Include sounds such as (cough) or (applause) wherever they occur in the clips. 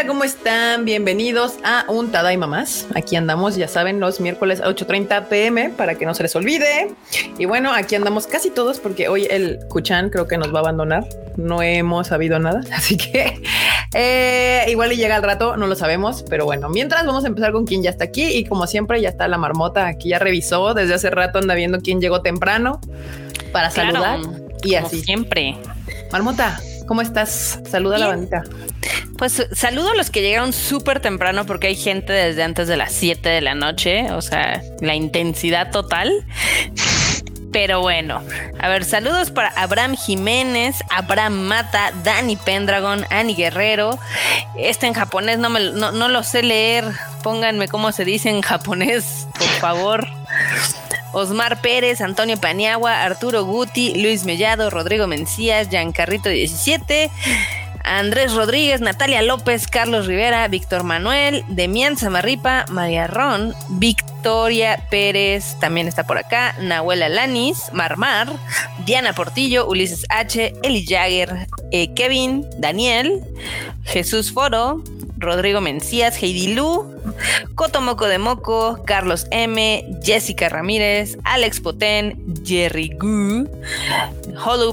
bandita, ¿cómo están? Bienvenidos a un Tadaima más. Aquí andamos, ya saben, los miércoles a 8.30 pm para que no se les olvide. Y bueno, aquí andamos casi todos porque hoy el Kuchan creo que nos va a abandonar. No hemos sabido nada, (laughs) así que eh, igual y llega al rato, no lo sabemos. Pero bueno, mientras vamos a empezar con quien ya está aquí y como siempre ya está la marmota aquí, ya revisó desde hace rato, anda viendo quién llegó temprano para saludar y así. Siempre. Marmota, ¿cómo estás? Saluda a la bandita. Pues saludo a los que llegaron súper temprano porque hay gente desde antes de las 7 de la noche, o sea, la intensidad total. Pero bueno, a ver, saludos para Abraham Jiménez, Abraham Mata, Dani Pendragon, Ani Guerrero. Este en japonés no, me, no, no lo sé leer. Pónganme cómo se dice en japonés, por favor. Osmar Pérez, Antonio Paniagua, Arturo Guti, Luis Mellado, Rodrigo Mencías, Giancarrito 17. Andrés Rodríguez, Natalia López, Carlos Rivera, Víctor Manuel, Demian Zamarripa, María Ron, Victoria Pérez, también está por acá, Nahuela Lanis, Marmar, Diana Portillo, Ulises H, Eli Jagger, eh, Kevin, Daniel, Jesús Foro, Rodrigo Mencías, Heidi Lu, Coto Moco de Moco, Carlos M, Jessica Ramírez, Alex Potén, Jerry Gu,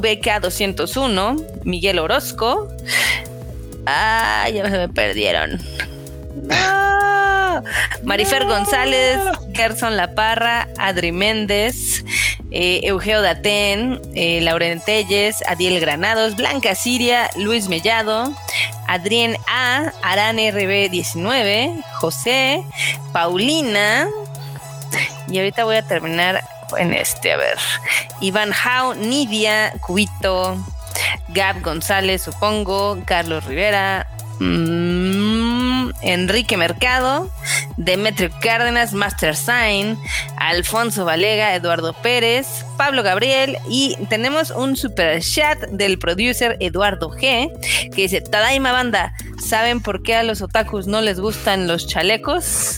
BK 201, Miguel Orozco. Ah, ya me perdieron. No. Marifer González, Gerson La Parra, Adri Méndez, eh, Eugeo Datén, eh, Lauren Telles, Adiel Granados, Blanca Siria, Luis Mellado, Adrián A, Arán RB19, José, Paulina. Y ahorita voy a terminar en este, a ver. Iván Jau, Nidia, Cubito, Gab González, supongo, Carlos Rivera, Enrique Mercado, Demetrio Cárdenas, Master Sign, Alfonso Valega, Eduardo Pérez, Pablo Gabriel y tenemos un super chat del producer Eduardo G que dice, Tadaima banda, ¿saben por qué a los otakus no les gustan los chalecos?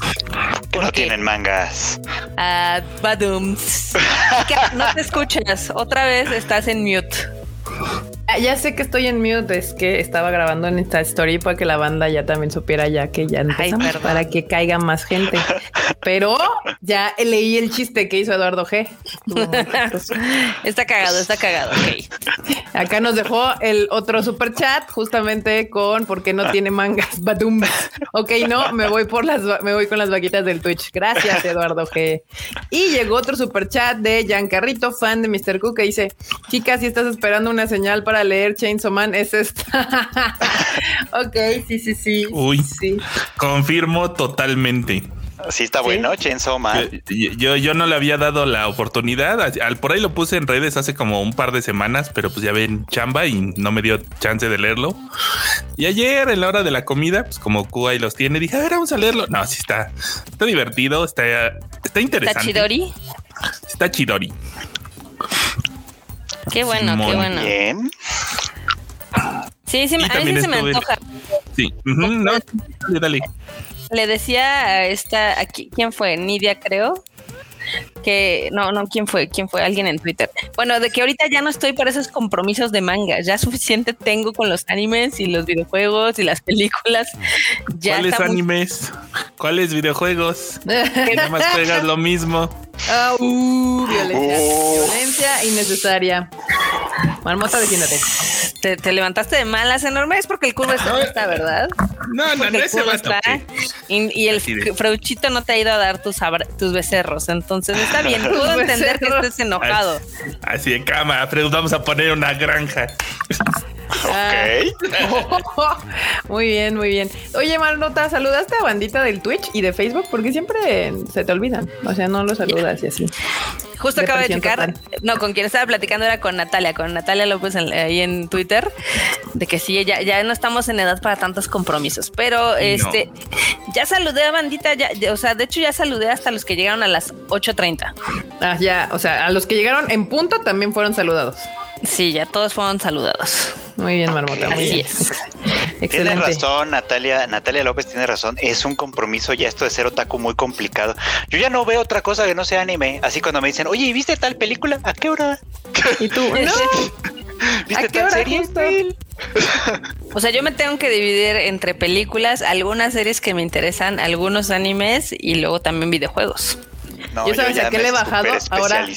Que no tienen mangas. Ah, badums. (laughs) no te escuchas, otra vez estás en mute. (laughs) Ah, ya sé que estoy en mute, es que estaba grabando en esta story para que la banda ya también supiera ya que ya empezamos para que caiga más gente. Pero ya leí el chiste que hizo Eduardo G. está cagado, está cagado. Acá nos dejó el otro super chat justamente con por qué no tiene mangas. Badum. Ok, no, me voy por las me voy con las vaquitas del Twitch. Gracias, Eduardo G. Y llegó otro super chat de Giancarrito, fan de Mr. Cook, que dice: Chicas, si estás esperando una señal para leer Chainsaw Man es esta. (laughs) ok, sí, sí, sí. Uy, sí. confirmo totalmente. Sí, está bueno, Chainsaw Man. Yo, yo, no le había dado la oportunidad. Al, por ahí lo puse en redes hace como un par de semanas, pero pues ya ven chamba y no me dio chance de leerlo. Y ayer, en la hora de la comida, pues como Q ahí los tiene, dije, a ver, vamos a leerlo. No, sí está, está divertido, está, está interesante. ¿Está chidori? Está chidori. Qué bueno, qué bueno. Bien. Sí, sí, a mí sí se me antoja. Sí, no, dale, dale. Le decía a esta, aquí, ¿quién fue? Nidia, creo. Que no, no, ¿quién fue? ¿Quién fue? Alguien en Twitter. Bueno, de que ahorita ya no estoy para esos compromisos de manga. Ya suficiente tengo con los animes y los videojuegos y las películas. Ya ¿Cuáles animes? ¿Cuáles videojuegos? (laughs) ¿Qué más juegas lo mismo? Ah, uh, violencia, oh. violencia innecesaria. Marmota, defiéndete. Te, te, levantaste de malas enormes porque el curvo está, está ¿verdad? No, no, no, ese va está. Y, y el frauchito no te ha ido a dar tus, tus becerros. Entonces está bien, (laughs) puedo entender que estés enojado. Así, de cámara, pero vamos a poner una granja. Ok. (laughs) muy bien, muy bien. Oye, Marnota, ¿saludaste a bandita del Twitch y de Facebook? Porque siempre se te olvidan. O sea, no lo saludas y así. Justo acabo de checar. No, con quien estaba platicando era con Natalia, con Natalia López ahí en Twitter, de que sí, ya, ya no estamos en edad para tantos compromisos. Pero este, ya saludé a bandita, ya, o sea, de hecho ya saludé hasta los que llegaron a las 8.30. Ah, ya, o sea, a los que llegaron en punto también fueron saludados. Sí, ya todos fueron saludados. Muy bien, Marmota. Muy bien. (laughs) Excelente. Tiene razón, Natalia. Natalia López tiene razón. Es un compromiso ya esto de ser otaku muy complicado. Yo ya no veo otra cosa que no sea anime. Así cuando me dicen, oye, ¿viste tal película? ¿A qué hora? Y tú, (laughs) no. ¿Viste tal serie? (laughs) O sea, yo me tengo que dividir entre películas, algunas series que me interesan, algunos animes y luego también videojuegos. No, yo sabes a qué le he bajado ahora.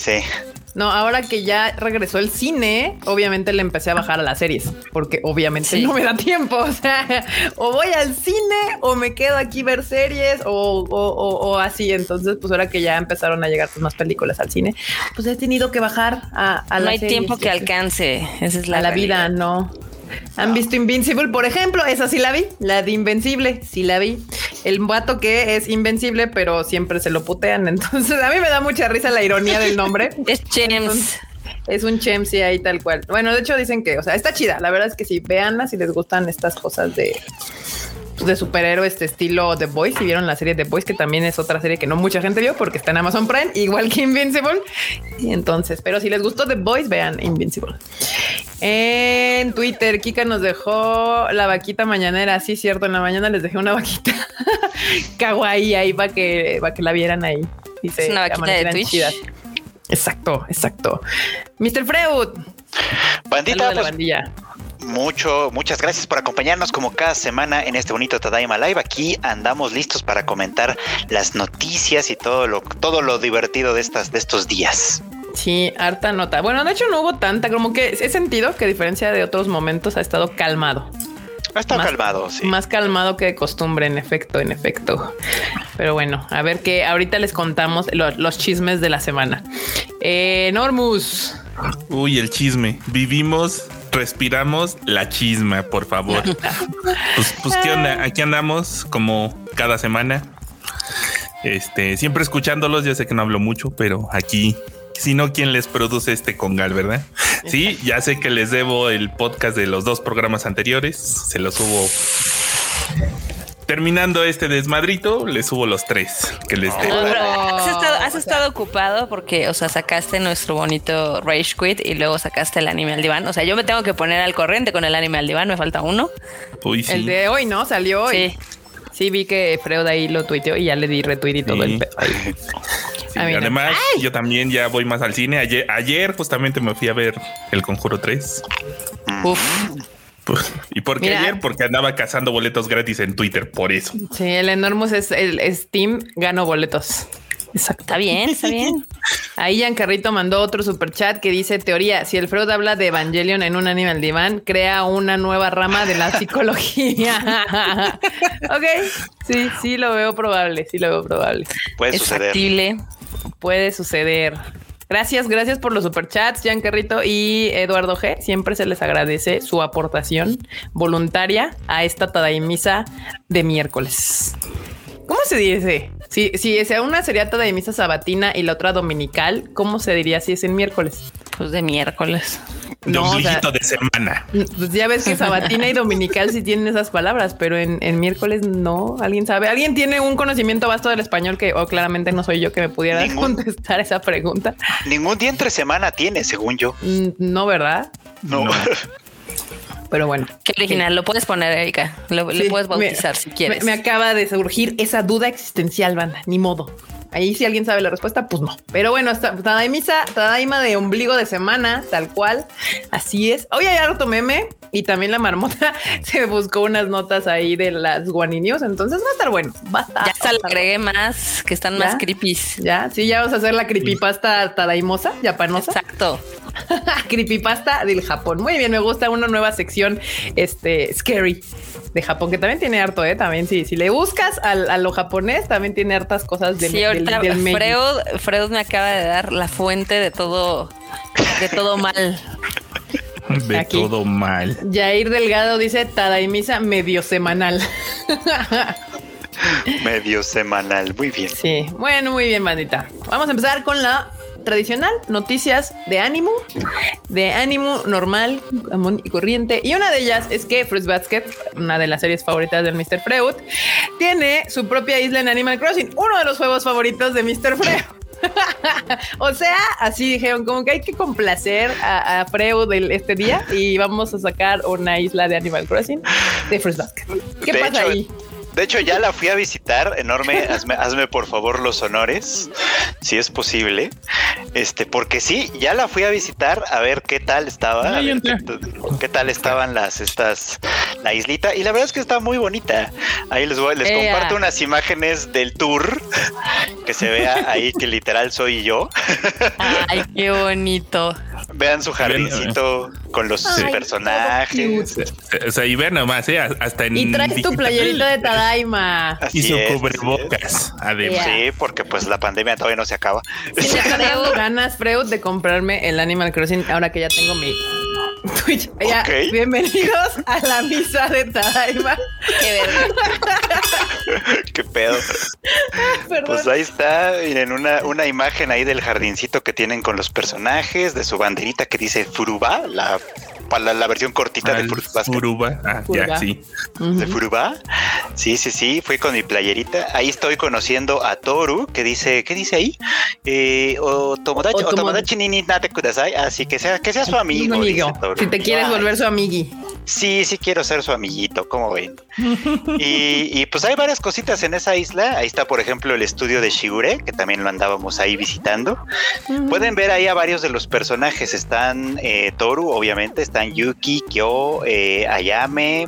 No, ahora que ya regresó el cine, obviamente le empecé a bajar a las series, porque obviamente no me da tiempo. (laughs) O sea, o voy al cine o me quedo aquí ver series o, o, así. Entonces, pues ahora que ya empezaron a llegar pues, más películas al cine, pues he tenido que bajar a, a No hay tiempo que alcance. Esa es la, la vida, no. ¿Han visto Invincible? Por ejemplo, esa sí la vi, la de Invencible, sí la vi. El vato que es invencible, pero siempre se lo putean. (laughs) Entonces, a mí me da mucha risa la ironía del nombre. (laughs) es Chems. Es un Chems, sí, ahí tal cual. Bueno, de hecho dicen que, o sea, está chida. La verdad es que sí, véanla si les gustan estas cosas de de superhéroe este estilo The Boys. Si vieron la serie The Boys, que también es otra serie que no mucha gente vio porque está en Amazon Prime, (laughs) igual que Invincible. Y entonces, pero si les gustó The Boys, vean Invincible. En Twitter, Kika nos dejó la vaquita mañanera. Sí, cierto, en la mañana les dejé una vaquita (laughs) kawaii ahí para que, para que la vieran ahí. Dice, es una vaquita de Twitch. Exacto, exacto. Mr. Freud. Bandita, pues, bandilla mucho, muchas gracias por acompañarnos como cada semana en este bonito Tadaima Live. Aquí andamos listos para comentar las noticias y todo lo, todo lo divertido de estas, de estos días. Sí, harta nota. Bueno, de hecho no hubo tanta, como que he sentido que a diferencia de otros momentos ha estado calmado. Ha estado calmado, sí. Más calmado que de costumbre, en efecto, en efecto. Pero bueno, a ver que ahorita les contamos los chismes de la semana. Eh, Normus. Uy, el chisme. Vivimos respiramos la chisma, por favor. (laughs) pues, pues, ¿qué onda? Aquí andamos como cada semana. Este, siempre escuchándolos, ya sé que no hablo mucho, pero aquí, si no, ¿quién les produce este congal, verdad? Sí, ya sé que les debo el podcast de los dos programas anteriores, se los subo terminando este desmadrito, le subo los tres que les debo. ¿Has, estado, ocupado porque, o sea, sacaste nuestro bonito Rage Quit y luego sacaste el anime al diván. O sea, yo me tengo que poner al corriente con el anime al diván, me falta uno. Uy, sí. El de hoy, ¿no? Salió hoy. Sí. Sí, vi que Freud ahí lo tuiteó y ya le di retweet y todo el pedo. (laughs) además, yo también ya voy más al cine. Ayer, ayer justamente me fui a ver El Conjuro 3. Uf. Pues, ¿Y por qué ayer? Porque andaba cazando boletos gratis en Twitter, por eso. Sí, el Enormous es el Steam, gano boletos. Exacto. Está bien, está (laughs) bien. Ahí Giancarrito mandó otro super chat que dice: Teoría, si el Freud habla de Evangelion en un animal diván, crea una nueva rama de la psicología. (laughs) ok, sí, sí lo veo probable, sí lo veo probable. Puede suceder. Puede suceder. Gracias, gracias por los superchats, Jan Carrito y Eduardo G. Siempre se les agradece su aportación voluntaria a esta Tadaimisa de miércoles. ¿Cómo se dice? Si, si sea una sería Tadaimisa sabatina y la otra dominical, ¿cómo se diría si es en miércoles? Pues de miércoles no, de semana. Pues ya ves que sabatina y dominical sí tienen esas palabras, pero en, miércoles no. ¿Alguien sabe? ¿Alguien tiene un conocimiento vasto del español que o claramente no soy yo que me pudiera contestar esa pregunta? Ningún día entre semana tiene, según yo. Mm, no, ¿verdad? No. (laughs) Pero bueno. Qué original. Lo puedes poner, Erika. Lo, le puedes bautizar si quieres. Me, me, acaba de surgir esa duda existencial, banda. Ni modo. Ahí si alguien sabe la respuesta, pues no. Pero bueno, Tadaimisa, Tadaima de ombligo de semana, tal cual. Así es. Oye, hay harto meme y también la marmota (laughs) se buscó unas notas ahí de las guaninios. Entonces va a estar bueno. Va a estar. Ya hasta le agregué más que están más creepy. Ya, sí, ya vamos a hacer la creepypasta tadaimosa, japanosa. Exacto. (laughs) creepypasta del Japón. Muy bien, me gusta una nueva sección este scary de Japón que también tiene harto, eh. También sí, si le buscas a, lo japonés, también tiene hartas cosas de sí, ahorita Freud, me acaba de dar la fuente de todo, de todo mal. De todo mal. Jair Delgado dice Tadaimisa medio semanal. medio semanal, muy bien. Sí, bueno, muy bien, bandita. Vamos a empezar con la tradicional, noticias de ánimo, de ánimo normal y corriente. Y una de ellas es que Fruits Basket, una de las series favoritas del Mr. Freud, tiene su propia isla en Animal Crossing, uno de los juegos favoritos de Mr. Freud. (laughs) o sea, así dijeron, como que hay que complacer a, Freud este día y vamos a sacar una isla de Animal Crossing de Fruits Basket. ¿Qué pasa ahí? De hecho, ya la fui a visitar. Enorme, hazme, por favor los honores, si es posible. Este, porque sí, ya la fui a visitar a ver qué tal estaba. qué, tal estaban las estas la islita. Y la verdad es que está muy bonita. Ahí les voy, les comparto unas imágenes del tour que se vea ahí que literal soy yo. Ay, qué bonito. Vean su jardincito con los personajes. O sea, y vean nomás, ¿eh? hasta en. Y traes tu playerito de Tadaima. y su cubrebocas, además. Sí, porque pues la pandemia todavía no se acaba. Sí, me (laughs) dando ganas, Freud, de comprarme el Animal Crossing ahora que ya tengo mi Twitch. Ya, bienvenidos a la misa de Tadaima. Qué verga. (laughs) Qué pedo. Pues ahí está, miren, una, una imagen ahí del jardincito que tienen con los personajes, de su banderita que dice Furuba, la la, la versión cortita de Furuba. Ah, ya, sí. De Furuba. Sí, sí, sí. Fui con mi playerita. Ahí estoy conociendo a Toru, que dice, ¿qué dice ahí? Eh, o Tomodachi, o, Tomodachi ni nate kudasai. Así que sea, que sea su amigo. Si te quieres volver su amigui. Sí, sí quiero ser su amiguito, como ven. y, pues hay varias cositas en esa isla. Ahí está, por ejemplo, el estudio de Shigure, que también lo andábamos ahí visitando. Pueden ver ahí a varios de los personajes. Están eh, Toru, obviamente, están Yuki, Kyo, eh, Ayame,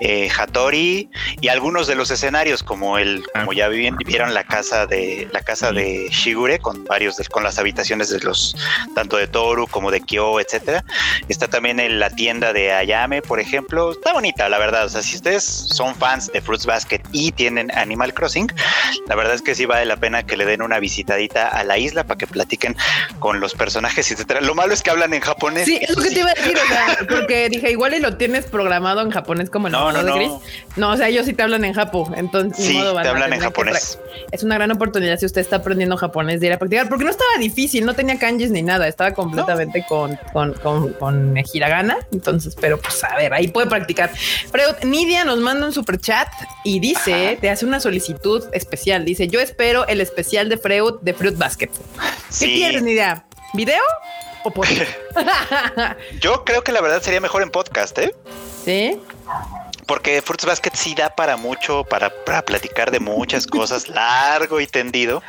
eh, Hattori y algunos de los escenarios, como el, ah. como ya vieron la casa de la casa de Shigure, con varios con las habitaciones de los tanto de Toru como de Kyo, etcétera. Está también en la tienda de Ayame por ejemplo, está bonita, la verdad. O sea, si ustedes son fans de Fruits Basket y tienen Animal Crossing, la verdad es que sí vale la pena que le den una visitadita a la isla para que platiquen con los personajes, etcétera. Lo malo es que hablan en japonés. Sí, es lo que te iba a decir, o sea, (laughs) porque dije, igual y lo tienes programado en japonés como el no, no, de Gris. No, o sea, ellos sí te hablan en japo, entonces sí, te hablan en japonés. Es una gran oportunidad si usted está aprendiendo japonés de ir a practicar, porque no estaba difícil, no tenía kanjis ni nada, estaba completamente con, con, con, con hiragana, entonces, pero pues a ver, ahí puede practicar. Freud, Nidia nos manda un super chat y dice, te hace una solicitud especial. Dice, yo espero el especial de Freud de Fruit Basket. ¿Qué quieres, Nidia? ¿Video o podcast? (laughs) yo creo que la verdad sería mejor en podcast, ¿eh? Sí porque Fruits Basket sí da para mucho, para, platicar de muchas cosas, (laughs) largo y tendido.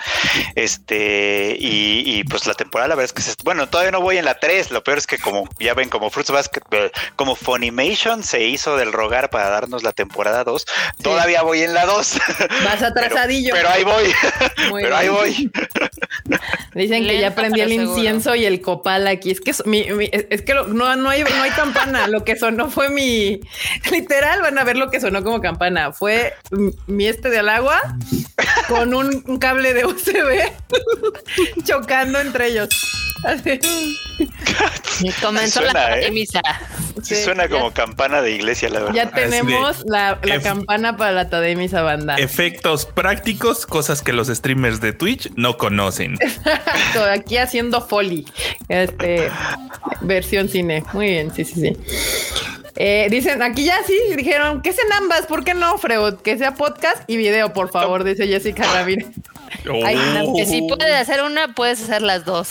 Este, y, pues la temporada, la verdad es que, se, bueno, todavía no voy en la 3, lo peor es que como ya ven, como Fruits Basket, eh, como Funimation se hizo del rogar para darnos la temporada 2, todavía voy en la 2. Vas (laughs) atrasadillo. Pero, ahí voy, (laughs) pero ahí voy. Dicen que ya prendí el incienso y el copal aquí. Es que es que no, no, hay, no hay campana. Lo que sonó fue mi literal van a ver lo que sonó como campana. Fue mi este del agua con un, cable de USB (laughs) chocando entre ellos. Comenzó la ¿eh? misa. Sí, suena como campana de iglesia, la verdad. Ya tenemos la, campana para la Tademisa banda. Efectos prácticos, cosas que los streamers de Twitch no conocen. Aquí haciendo folly. Este versión cine. Muy bien, sí, sí, sí. Eh, dicen aquí ya sí, dijeron que sean ambas, ¿por qué no, Freud? Que sea podcast y video, por favor, dice Jessica Ramírez. Oh. que si puedes hacer una, puedes hacer las dos.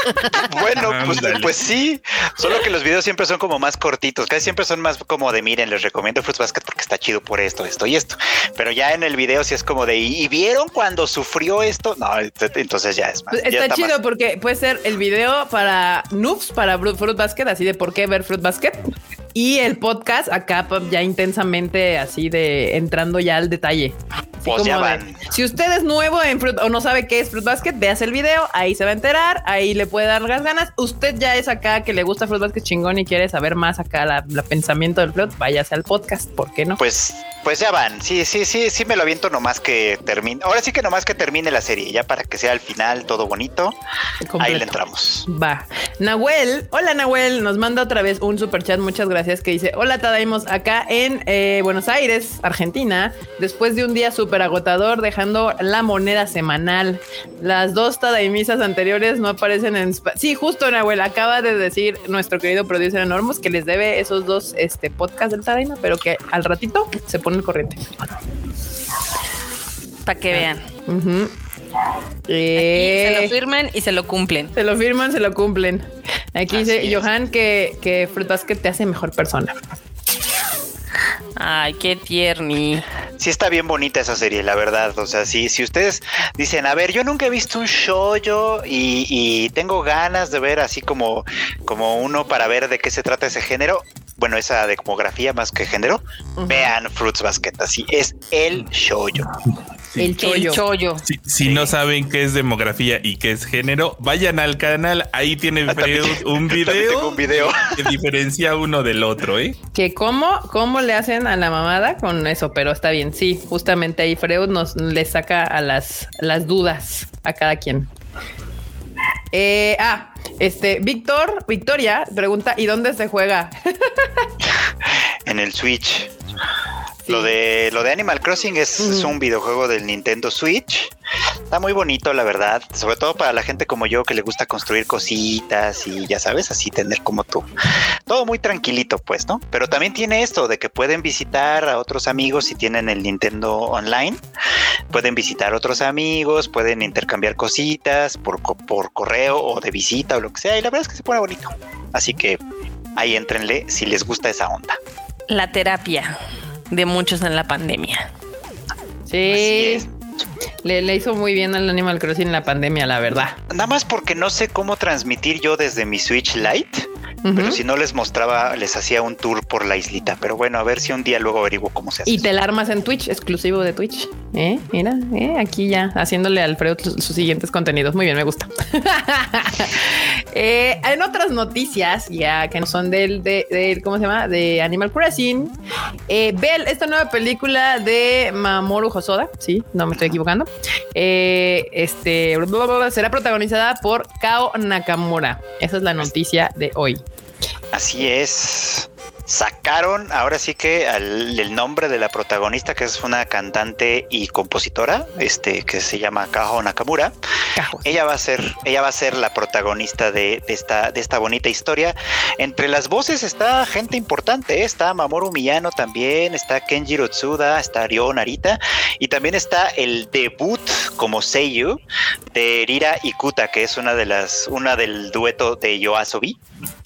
(laughs) bueno, pues, pues, sí, solo que los videos siempre son como más cortitos, casi siempre son más como de miren, les recomiendo Fruits Basket porque está chido por esto, esto y esto. Pero ya en el video sí es como de ¿y vieron cuando sufrió esto? No, entonces ya es más. Pues está, chido porque puede ser el video para noobs, para Fruit Basket, así de por qué ver Fruit Basket y el podcast acá pues, ya intensamente así de entrando ya al detalle. Pues si usted es nuevo en Fruit o no sabe qué es Fruit Basket, veas el video, ahí se va a enterar, ahí le puede dar las ganas. Usted ya es acá que le gusta Fruit Basket chingón y quiere saber más acá la, pensamiento del Fruit, váyase al podcast, ¿por qué no? Pues, pues ya van, sí, sí, sí, sí me lo aviento nomás que termine. Ahora sí que nomás que termine la serie, ya para que sea al final todo bonito. Ahí le entramos. Va. Nahuel, hola Nahuel, nos manda otra vez un super chat, muchas gracias, que dice, hola Tadaimos, acá en eh, Buenos Aires, Argentina, después de un día súper agotador, dejando la moneda semanal. Las dos Tadaimisas anteriores no aparecen en... Sí, justo Nahuel, acaba de decir nuestro querido producer Enormos que les debe esos dos este, podcasts del Tadaima, pero que al ratito se pone el corriente. Para que vean. Se lo firmen y se lo cumplen. Se lo firman, se lo cumplen. Aquí dice Johan que, que Fruit Basket te hace mejor persona. Ay, qué tierni. sí está bien bonita esa serie, la verdad. O sea, sí, si ustedes dicen, a ver, yo nunca he visto un show yo y, tengo ganas de ver así como, como uno para ver de qué se trata ese género, bueno, esa demografía más que género, vean Fruits Basket, así es el El chollo. Si, no saben qué es demografía y qué es género, vayan al canal. Ahí tiene ah, (laughs) un video, un video que diferencia uno del otro, ¿eh? Que cómo, cómo le hacen a la mamada con eso, pero está bien. Sí, justamente ahí Freud nos le saca a las, las dudas a cada quien. Eh, ah, este, Víctor, Victoria pregunta, ¿y dónde se juega? (laughs) en el Switch. Lo de lo de Animal Crossing es, un videojuego del Nintendo Switch. Está muy bonito, la verdad. Sobre todo para la gente como yo que le gusta construir cositas y ya sabes, así tener como tú. Todo muy tranquilito, pues, ¿no? Pero también tiene esto de que pueden visitar a otros amigos si tienen el Nintendo Online. Pueden visitar a otros amigos, pueden intercambiar cositas por, por correo o de visita o lo que sea. Y la verdad es que se pone bonito. Así que ahí entrenle si les gusta esa onda. La terapia de muchos en la pandemia. Sí. Le, le, hizo muy bien al Animal Crossing en la pandemia, la verdad. Nada más porque no sé cómo transmitir yo desde mi Switch Lite pero si no les mostraba, les hacía un tour por la islita. Pero bueno, a ver si un día luego averiguo cómo se hace. Y te la armas en Twitch, exclusivo de Twitch. ¿Eh? Mira, ¿eh? aquí ya haciéndole a Alfredo sus siguientes contenidos. Muy bien, me gusta. (laughs) Eh, en otras noticias, ya que no son del, de, ¿cómo se llama? De Animal Crossing. Eh, Bell, esta nueva película de Mamoru Hosoda, sí, no me estoy equivocando. este será protagonizada por Kao Nakamura. Esa es la noticia de hoy. Así es sacaron ahora sí que el nombre de la protagonista, que es una cantante y compositora, este, que se llama Kaho Nakamura. Ella va a ser, ella va a ser la protagonista de, esta, de esta bonita historia. Entre las voces está gente importante, ¿eh? está Mamoru Miyano también, está Kenjiro Tsuda, está Ryo Narita, y también está el debut como Seiyu de Rira Ikuta, que es una de las, una del dueto de Yoasobi.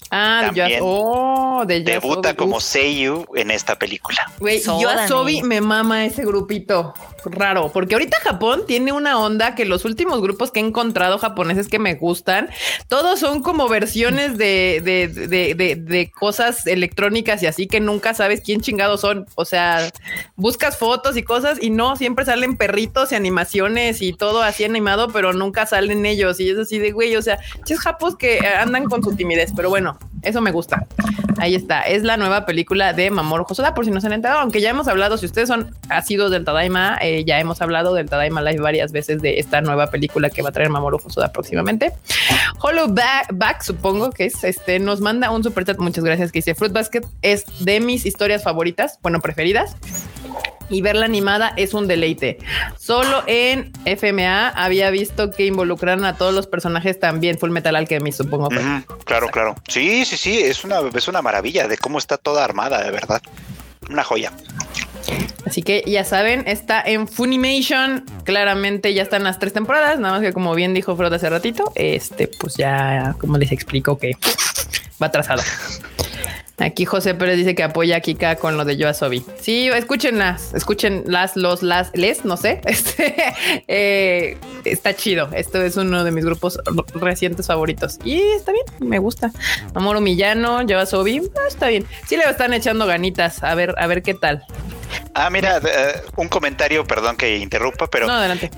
Ah, También oh, de debuta como Seiyu en esta película. Güey, yo a Sobi me mama ese grupito raro, porque ahorita Japón tiene una onda que los últimos grupos que he encontrado japoneses que me gustan, todos son como versiones de, de, cosas electrónicas y así que nunca sabes quién chingados son. O sea, buscas fotos y cosas y no, siempre salen perritos y animaciones y todo así animado, pero nunca salen ellos. Y es así de güey, o sea, es japos que andan con su timidez, pero bueno, eso me gusta. Ahí está. Es la nueva película de Mamoru Hosoda, por si no se han enterado, aunque ya hemos hablado, si ustedes son sido del Tadaima, eh, ya hemos hablado del Tadaima Live varias veces de esta nueva película que va a traer Mamoru Hosoda próximamente. Hollow Back, supongo que es este, nos manda un super chat. Muchas gracias. Que dice Fruit Basket es de mis historias favoritas, bueno, preferidas y verla animada es un deleite. Solo en FMA había visto que involucraron a todos los personajes también Full Metal Alchemist, supongo. claro, claro. Sí, sí, sí, es una, es una maravilla de cómo está toda armada, de verdad. Una joya. Así que ya saben, está en Funimation. Claramente ya están las tres temporadas, nada más que como bien dijo Frodo hace ratito, este, pues ya, como les explico que va atrasado. (laughs) Aquí José Pérez dice que apoya a Kika con lo de Yoasobi. Sí, escúchenlas, escuchen las, los, las, les, no sé. (laughs) Este eh, está chido. Esto es uno de mis grupos recientes favoritos y está bien, me gusta. Amor Millano, Yoasobi, ah, está bien. Sí le están echando ganitas. A ver, a ver qué tal. Ah, mira, eh, un comentario, perdón que interrumpa, pero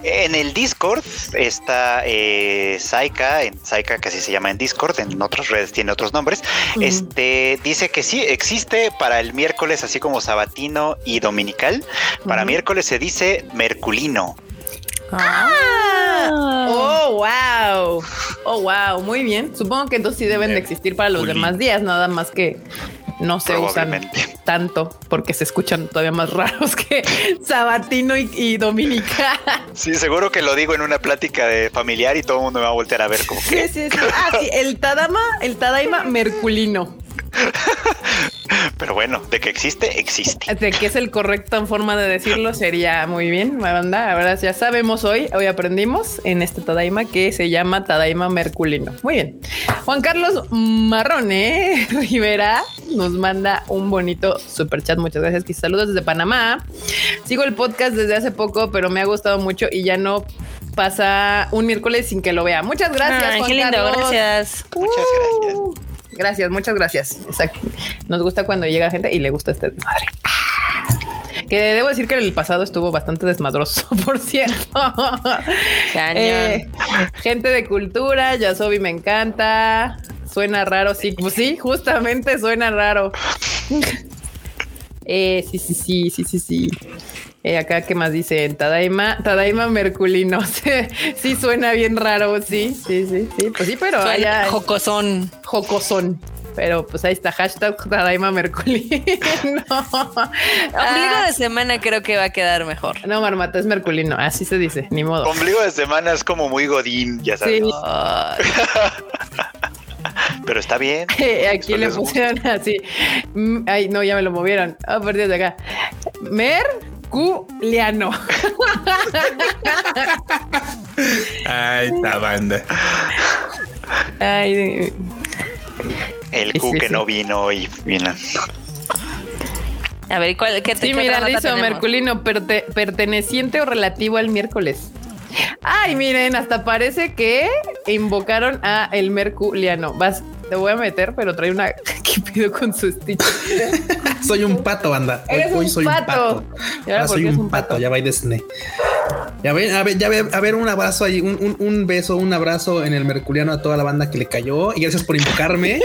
en el Discord está eh, Saika, en Saika que así se llama en Discord, en otras redes tiene otros nombres. Este dice que sí existe para el miércoles, así como sabatino y dominical. Para miércoles se dice merculino. Ah. Oh, wow. Oh, wow. Muy bien. Supongo que entonces sí deben de existir para los demás días, nada más que no se usan tanto porque se escuchan todavía más raros que (laughs) Sabatino y, Dominica. Sí, seguro que lo digo en una plática de familiar y todo el mundo me va a voltear a ver como sí, sí, sí. Ah, sí, el Tadama, el Tadaima (laughs) Merculino. Pero bueno, de que existe, existe. De que es el correcto en forma de decirlo, sería muy bien, banda. Ahora ya sabemos hoy, hoy aprendimos en este Tadaima que se llama Tadaima Merculino. Muy bien. Juan Carlos Marrone (laughs) Rivera nos manda un bonito super chat. Muchas gracias. Que saludos desde Panamá. Sigo el podcast desde hace poco, pero me ha gustado mucho y ya no pasa un miércoles sin que lo vea. Muchas gracias. Juan Carlos. gracias. muchas gracias. Uh, gracias, muchas gracias. Nos gusta cuando llega gente y le gusta este desmadre. Que debo decir que el pasado estuvo bastante desmadroso, (laughs) por cierto. Eh, gente de cultura, Yasobi me encanta. Suena raro, sí, pues sí, justamente suena raro. (laughs) eh, sí, sí, sí, sí, sí, sí. Eh, acá, ¿qué más dicen? Tadaima, Tadaima Merculino. (laughs) sí, suena bien raro. Sí, sí, sí, sí. Pues sí, pero allá. Jocosón. Jocosón. Pero pues ahí está, hashtag Tadaima Merculino. (laughs) Ombligo de semana creo que va a quedar mejor. No, Marmata, es Merculino. Así se dice, ni modo. Ombligo de semana es como muy godín, ya sabes. Sí. (laughs) Pero está bien. Aquí le pusieron así. Mm, ay, no, ya me lo movieron. Ah, oh, de acá. Mer Culiano. Ay, esta banda. Ay, el Q que no vino y vino. A ver, ¿cuál, ¿qué te Sí, mira, dice Merculino, perteneciente o relativo al miércoles. Ay, miren, hasta parece que invocaron a el Merculiano. Vas, te voy a meter, pero trae una. (laughs) ¿Qué pido con su Stitch? soy un pato, banda. Hoy, soy un pato. Ahora soy un, pato. ya va de Disney. Ya ve, a ver, ya ve, a ver un abrazo ahí, un, un, un, beso, un abrazo en el Merculiano a toda la banda que le cayó. Y gracias por invocarme.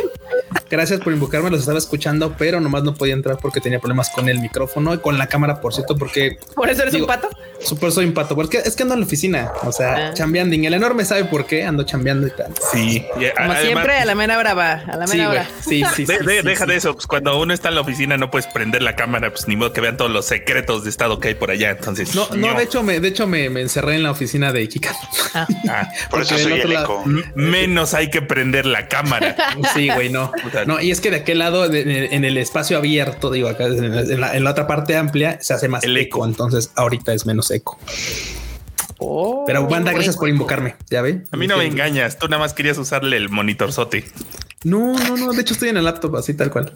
Gracias por invocarme, los estaba escuchando, pero nomás no podía entrar porque tenía problemas con el micrófono y con la cámara, por cierto, porque... ¿Por eso eres un pato? Super soy un pato, porque es que ando en la oficina, o sea, ah. chambeando. El enorme sabe por qué ando chambeando y tal. Sí. Como siempre, a la mera brava, a la mera hora. Sí, sí, sí, Deja de eso, pues cuando uno está en la oficina no puedes prender la cámara, pues ni modo que vean todos los secretos de estado que hay por allá, entonces... No, no, de hecho, me, de hecho me, encerré en la oficina de Ikikan. Ah. ah. (laughs) por eso soy el eco. Menos hay que prender la cámara. Sí, güey, no. No, y es que de aquel lado, en el espacio abierto, digo, acá en la, otra parte amplia, se hace más eco. Entonces ahorita es menos eco. Oh, Pero banda, gracias por invocarme. Ya ve. A mí no me engañas. Tú nada más querías usarle el monitorzote. No, no, no. De hecho, estoy en el laptop así tal cual.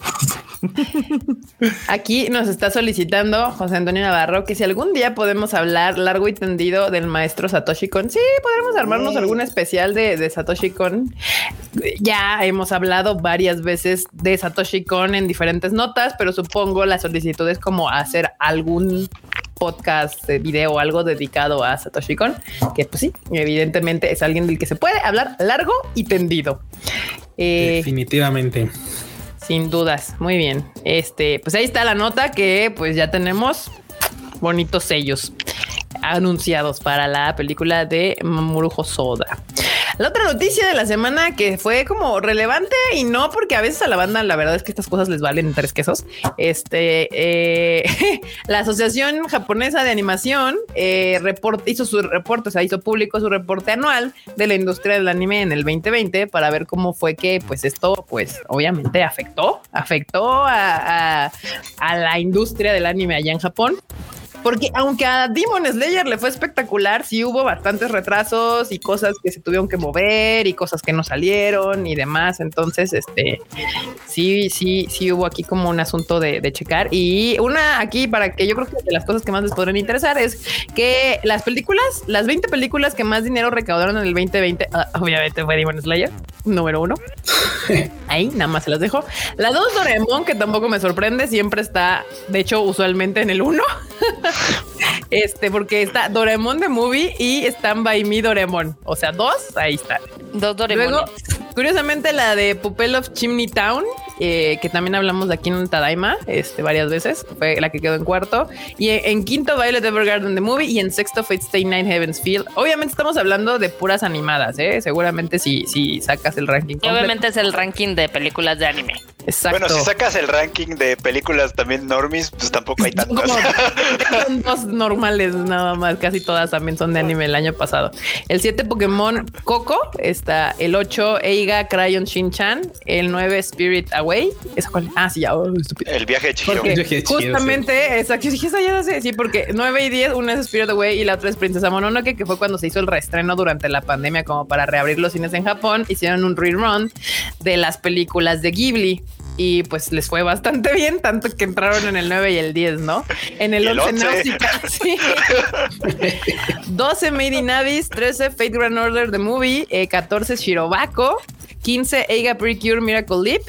Aquí nos está solicitando José Antonio Navarro que si algún día podemos hablar largo y tendido del maestro Satoshi Kon. Sí, podremos armarnos algún especial de, Satoshi Kon. Ya hemos hablado varias veces de Satoshi Kon en diferentes notas, pero supongo la solicitud es como hacer algún podcast, de video o algo dedicado a Satoshi Kon, que pues sí, evidentemente es alguien del que se puede hablar largo y tendido. Eh, Definitivamente. Sin dudas. Muy bien. Este, pues ahí está la nota que pues ya tenemos bonitos sellos anunciados para la película de Mamoru Soda. La otra noticia de la semana que fue como relevante y no porque a veces a la banda la verdad es que estas cosas les valen tres quesos. Este, eh, (laughs) la Asociación Japonesa de Animación eh, hizo su reporte, o sea, hizo público su reporte anual de la industria del anime en el 2020 para ver cómo fue que pues esto pues obviamente afectó, afectó a, a la industria del anime allá en Japón. Porque aunque a Demon Slayer le fue espectacular, sí hubo bastantes retrasos y cosas que se tuvieron que mover y cosas que no salieron y demás. Entonces, este sí, sí, sí hubo aquí como un asunto de, checar. Y una aquí para que yo creo que de las cosas que más les podrían interesar es que las películas, las 20 películas que más dinero recaudaron en el 2020, ah, obviamente fue Demon Slayer, número uno. (laughs) Ahí nada más se las dejo. La dos Doraemon, que tampoco me sorprende, siempre está, de hecho, usualmente en el uno. (laughs) (laughs) este, porque está Doraemon de Movie y Stand By Me Doraemon. O sea, dos, ahí está. Dos Doraemon. Luego, curiosamente, la de Pupel of Chimney Town, eh, que también hablamos de aquí en Tadaima este, varias veces, fue la que quedó en cuarto. Y en, quinto, Violet Evergarden the Movie. Y en sexto, Fate Stay Nine Heavens Field. Obviamente, estamos hablando de puras animadas, ¿eh? Seguramente si, si sacas el ranking. obviamente es el ranking de películas de anime. Exacto. Bueno, si sacas el ranking de películas también normis, pues tampoco hay tantas. (laughs) son dos normales nada más, casi todas también son de anime el año pasado. El 7 Pokémon Coco, está el 8 Eiga Crayon Shin-chan, el 9 Spirit Away. ¿Esa cuál? Ah, sí, ya. Oh, el viaje de Chihiro. justamente, exacto. Dije, esa ya no sé. Sí, porque 9 y 10, una es Spirit Away y la otra es Princesa Mononoke, que fue cuando se hizo el reestreno durante la pandemia, como para reabrir los cines en Japón. Hicieron un rerun de las películas de Ghibli y pues les fue bastante bien, tanto que entraron en el 9 y el 10, ¿no? En el, 11, Náusica, sí. 12 Made in Abyss, 13 Fate Grand Order The Movie, 14 eh, Shirobako, 15 Eiga Precure Miracle Leap,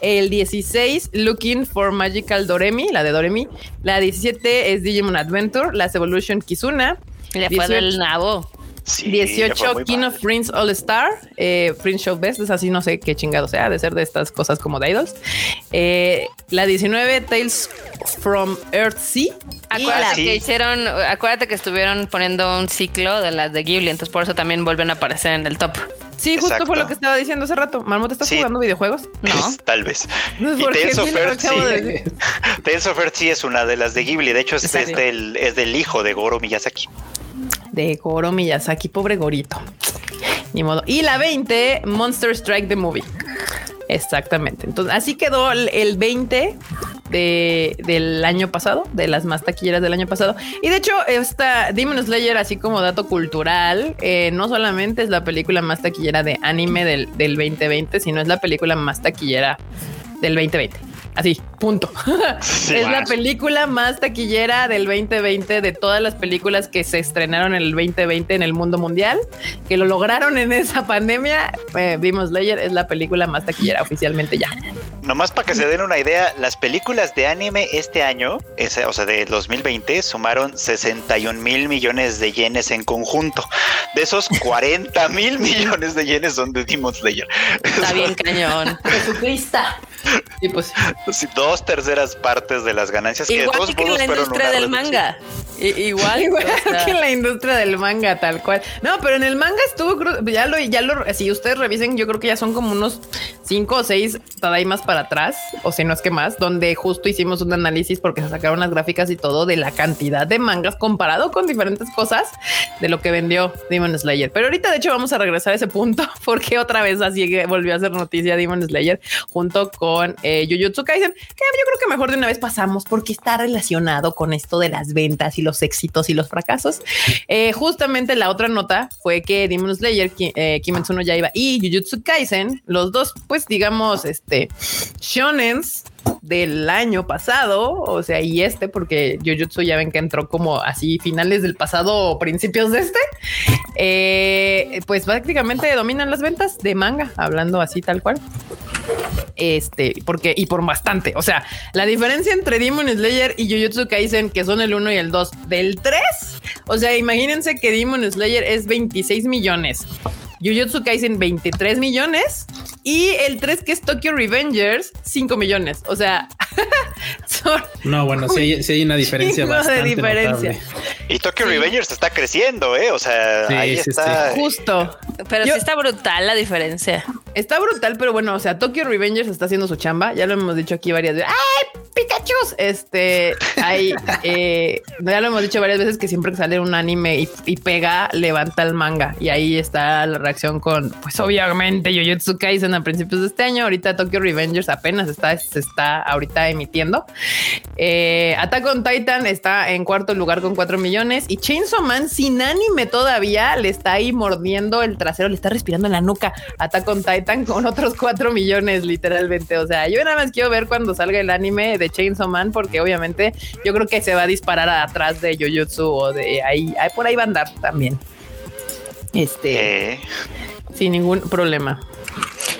el 16 Looking for Magical Doremi, la de Doremi, la 17 es Digimon Adventure, la Evolution Kizuna. Le fue del nabo. 18 King of Prince All Star, eh, Prince Show Best, es así, no sé qué chingado sea, de ser de estas cosas como de idols. Eh, la 19 Tales from Earth Sea. Acuérdate ah, que hicieron, acuérdate que estuvieron poniendo un ciclo de las de Ghibli, entonces por eso también vuelven a aparecer en el top. Sí, justo fue lo que estaba diciendo hace rato. Marmot, ¿estás jugando videojuegos? (laughs) No. Tal vez. y Tales of, Earth, sí. Tales of Earth sí es una de las de Ghibli. De hecho, es, del, es del hijo de Goro Miyazaki de Goro Miyazaki, pobre gorito. Ni modo. Y la 20, Monster Strike the Movie. Exactamente. Entonces, así quedó el 20 de, del año pasado, de las más taquilleras del año pasado. Y de hecho, esta Demon Slayer, así como dato cultural, eh, no solamente es la película más taquillera de anime del, del 2020, sino es la película más taquillera del 2020. Así, punto. (laughs) es la película más taquillera del 2020 de todas las películas que se estrenaron en el 2020 en el mundo mundial, que lo lograron en esa pandemia. Eh, vimos Layer es la película más taquillera oficialmente ya. Nomás para que se den una idea, las películas de anime este año, ese, o sea, de 2020, sumaron 61 mil millones de yenes en conjunto. De esos (laughs) 40 mil millones de yenes son de Demon Slayer. Está bien cañón. (laughs) Jesucristo. Y pues dos terceras partes de las ganancias igual que, en la industria del manga. Igual, (laughs) igual que en la industria del manga, tal cual. No, pero en el manga estuvo, ya lo, ya lo, si ustedes revisen, yo creo que ya son como unos cinco o seis más para atrás, o si no es que más, donde justo hicimos un análisis porque se sacaron las gráficas y todo de la cantidad de mangas comparado con diferentes cosas de lo que vendió Demon Slayer. Pero ahorita, de hecho, vamos a regresar a ese punto (laughs) porque otra vez así volvió a hacer noticia Demon Slayer junto con eh, Jujutsu Kaisen, que yo creo que mejor de una vez pasamos porque está relacionado con esto de las ventas y los éxitos y los fracasos. Eh, justamente la otra nota fue que Demon Slayer, eh, Kimetsu Yaiba y Jujutsu Kaisen, los dos, pues digamos, este shonens del año pasado, o sea, y este, porque Jujutsu ya ven que entró como así finales del pasado o principios de este, eh, pues prácticamente dominan las ventas de manga, hablando así tal cual. Este, porque y por bastante. O sea, la diferencia entre Demon Slayer y Jujutsu Kaisen, que son el 1 y el 2 del 3. O sea, imagínense que Demon Slayer es 26 millones. Jujutsu Kaisen 23 millones y el 3 que es Tokyo Revengers 5 millones. O sea, (laughs) no, bueno, sí hay, una diferencia bastante de diferencia. Y Tokyo Revengers está creciendo, ¿eh? O sea, ahí está. Justo. Pero sí está brutal la diferencia. Está brutal, pero bueno, o sea, Tokyo Revengers está haciendo su chamba. Ya lo hemos dicho aquí varias veces. ¡Ay, Pikachu! Este, hay, (laughs) eh, ya lo hemos dicho varias veces que siempre que sale un anime y, pega, levanta el manga. Y ahí está la reacción con, pues obviamente, Jujutsu Kaisen a principios de este año. Ahorita Tokyo Revengers apenas está, se está ahorita emitiendo. Eh, Attack on Titan está en cuarto lugar con 4 millones y Chainsaw Man sin anime todavía le está ahí mordiendo el trasero, le está respirando en la nuca. Attack on Titan con otros 4 millones literalmente. O sea, yo nada más quiero ver cuando salga el anime de Chainsaw Man porque obviamente yo creo que se va a disparar atrás de Jujutsu o de ahí, por ahí va a andar también. Este, eh. sin ningún problema.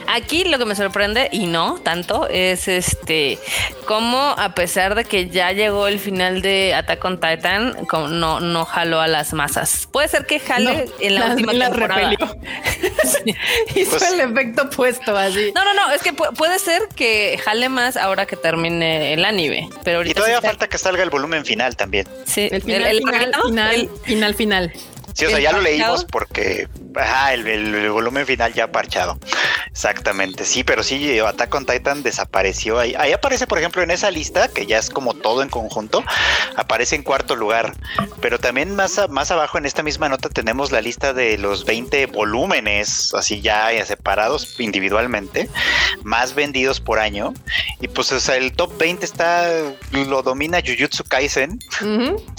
Aquí lo que me sorprende, y no tanto, es este cómo a pesar de que ya llegó el final de Attack on Titan, no, no jaló a las masas. Puede ser que jale en la, última temporada. (laughs) (laughs) Hizo pues el efecto puesto así. No, no, no, es que puede ser que jale más ahora que termine el anime. Pero y todavía falta que salga el volumen final también. Sí, el final, final, final, final. Sí, o sea, ya lo leímos porque ajá, el, volumen final ya parchado. Exactamente, sí, pero sí, Attack on Titan desapareció ahí. Ahí aparece, por ejemplo, en esa lista, que ya es como todo en conjunto, aparece en cuarto lugar. Pero también más, más abajo en esta misma nota tenemos la lista de los 20 volúmenes, así ya separados individualmente, más vendidos por año. Y pues, o sea, el top 20 está, lo domina Jujutsu Kaisen.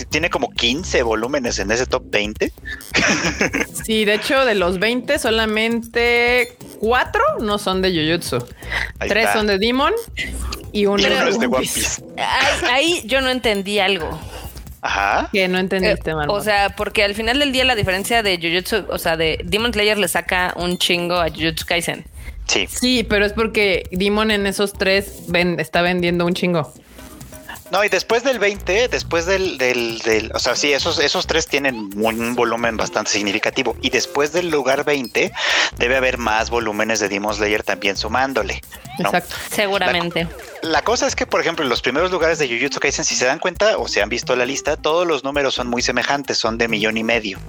Tiene como 15 volúmenes en ese top 20. (laughs) Sí, de hecho, de los 20, solamente 4 no son de Jujutsu. Tres son de Demon y uno es de One Piece. Ahí, yo no entendí algo. Ajá. Que no entendiste, eh, O sea, porque al final del día la diferencia de Jujutsu, o sea, de Demon Slayer le saca un chingo a Jujutsu Kaisen. Sí. Sí, pero es porque Demon en esos tres está vendiendo un chingo. No, y después del 20, después del, del, del, o sea, sí, esos, esos tres tienen un volumen bastante significativo. Y después del lugar 20, debe haber más volúmenes de Demon Slayer también sumándole. Exacto. Seguramente. La, cosa es que, por ejemplo, en los primeros lugares de Jujutsu Kaisen, si se dan cuenta o se han visto la lista, todos los números son muy semejantes, son de millón y medio,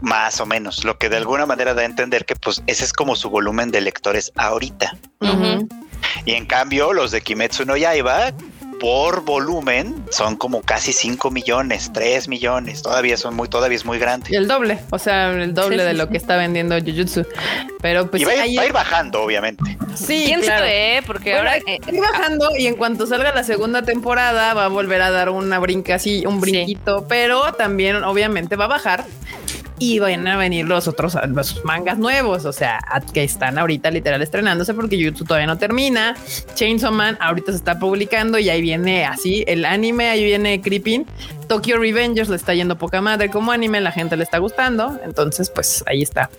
más o menos. Lo que de alguna manera da a entender que, pues, ese es como su volumen de lectores ahorita. Y en cambio, los de Kimetsu no Yaiba por volumen son como casi 5 millones, 3 millones. Todavía son muy, todavía es muy grande. El doble, o sea, el doble de lo que está vendiendo Jujutsu. Pero pues y va, a ir bajando, obviamente. Sí, ¿quién sabe? Porque ahora ir bajando y en cuanto salga la segunda temporada va a volver a dar una brinca así, un brinquito, pero también obviamente va a bajar y van a venir los otros mangas nuevos, o sea, que están ahorita literal estrenándose porque YouTube todavía no termina. Chainsaw Man ahorita se está publicando y ahí viene así el anime, ahí viene Creeping. Tokyo Revengers le está yendo poca madre como anime, la gente le está gustando, entonces pues ahí está.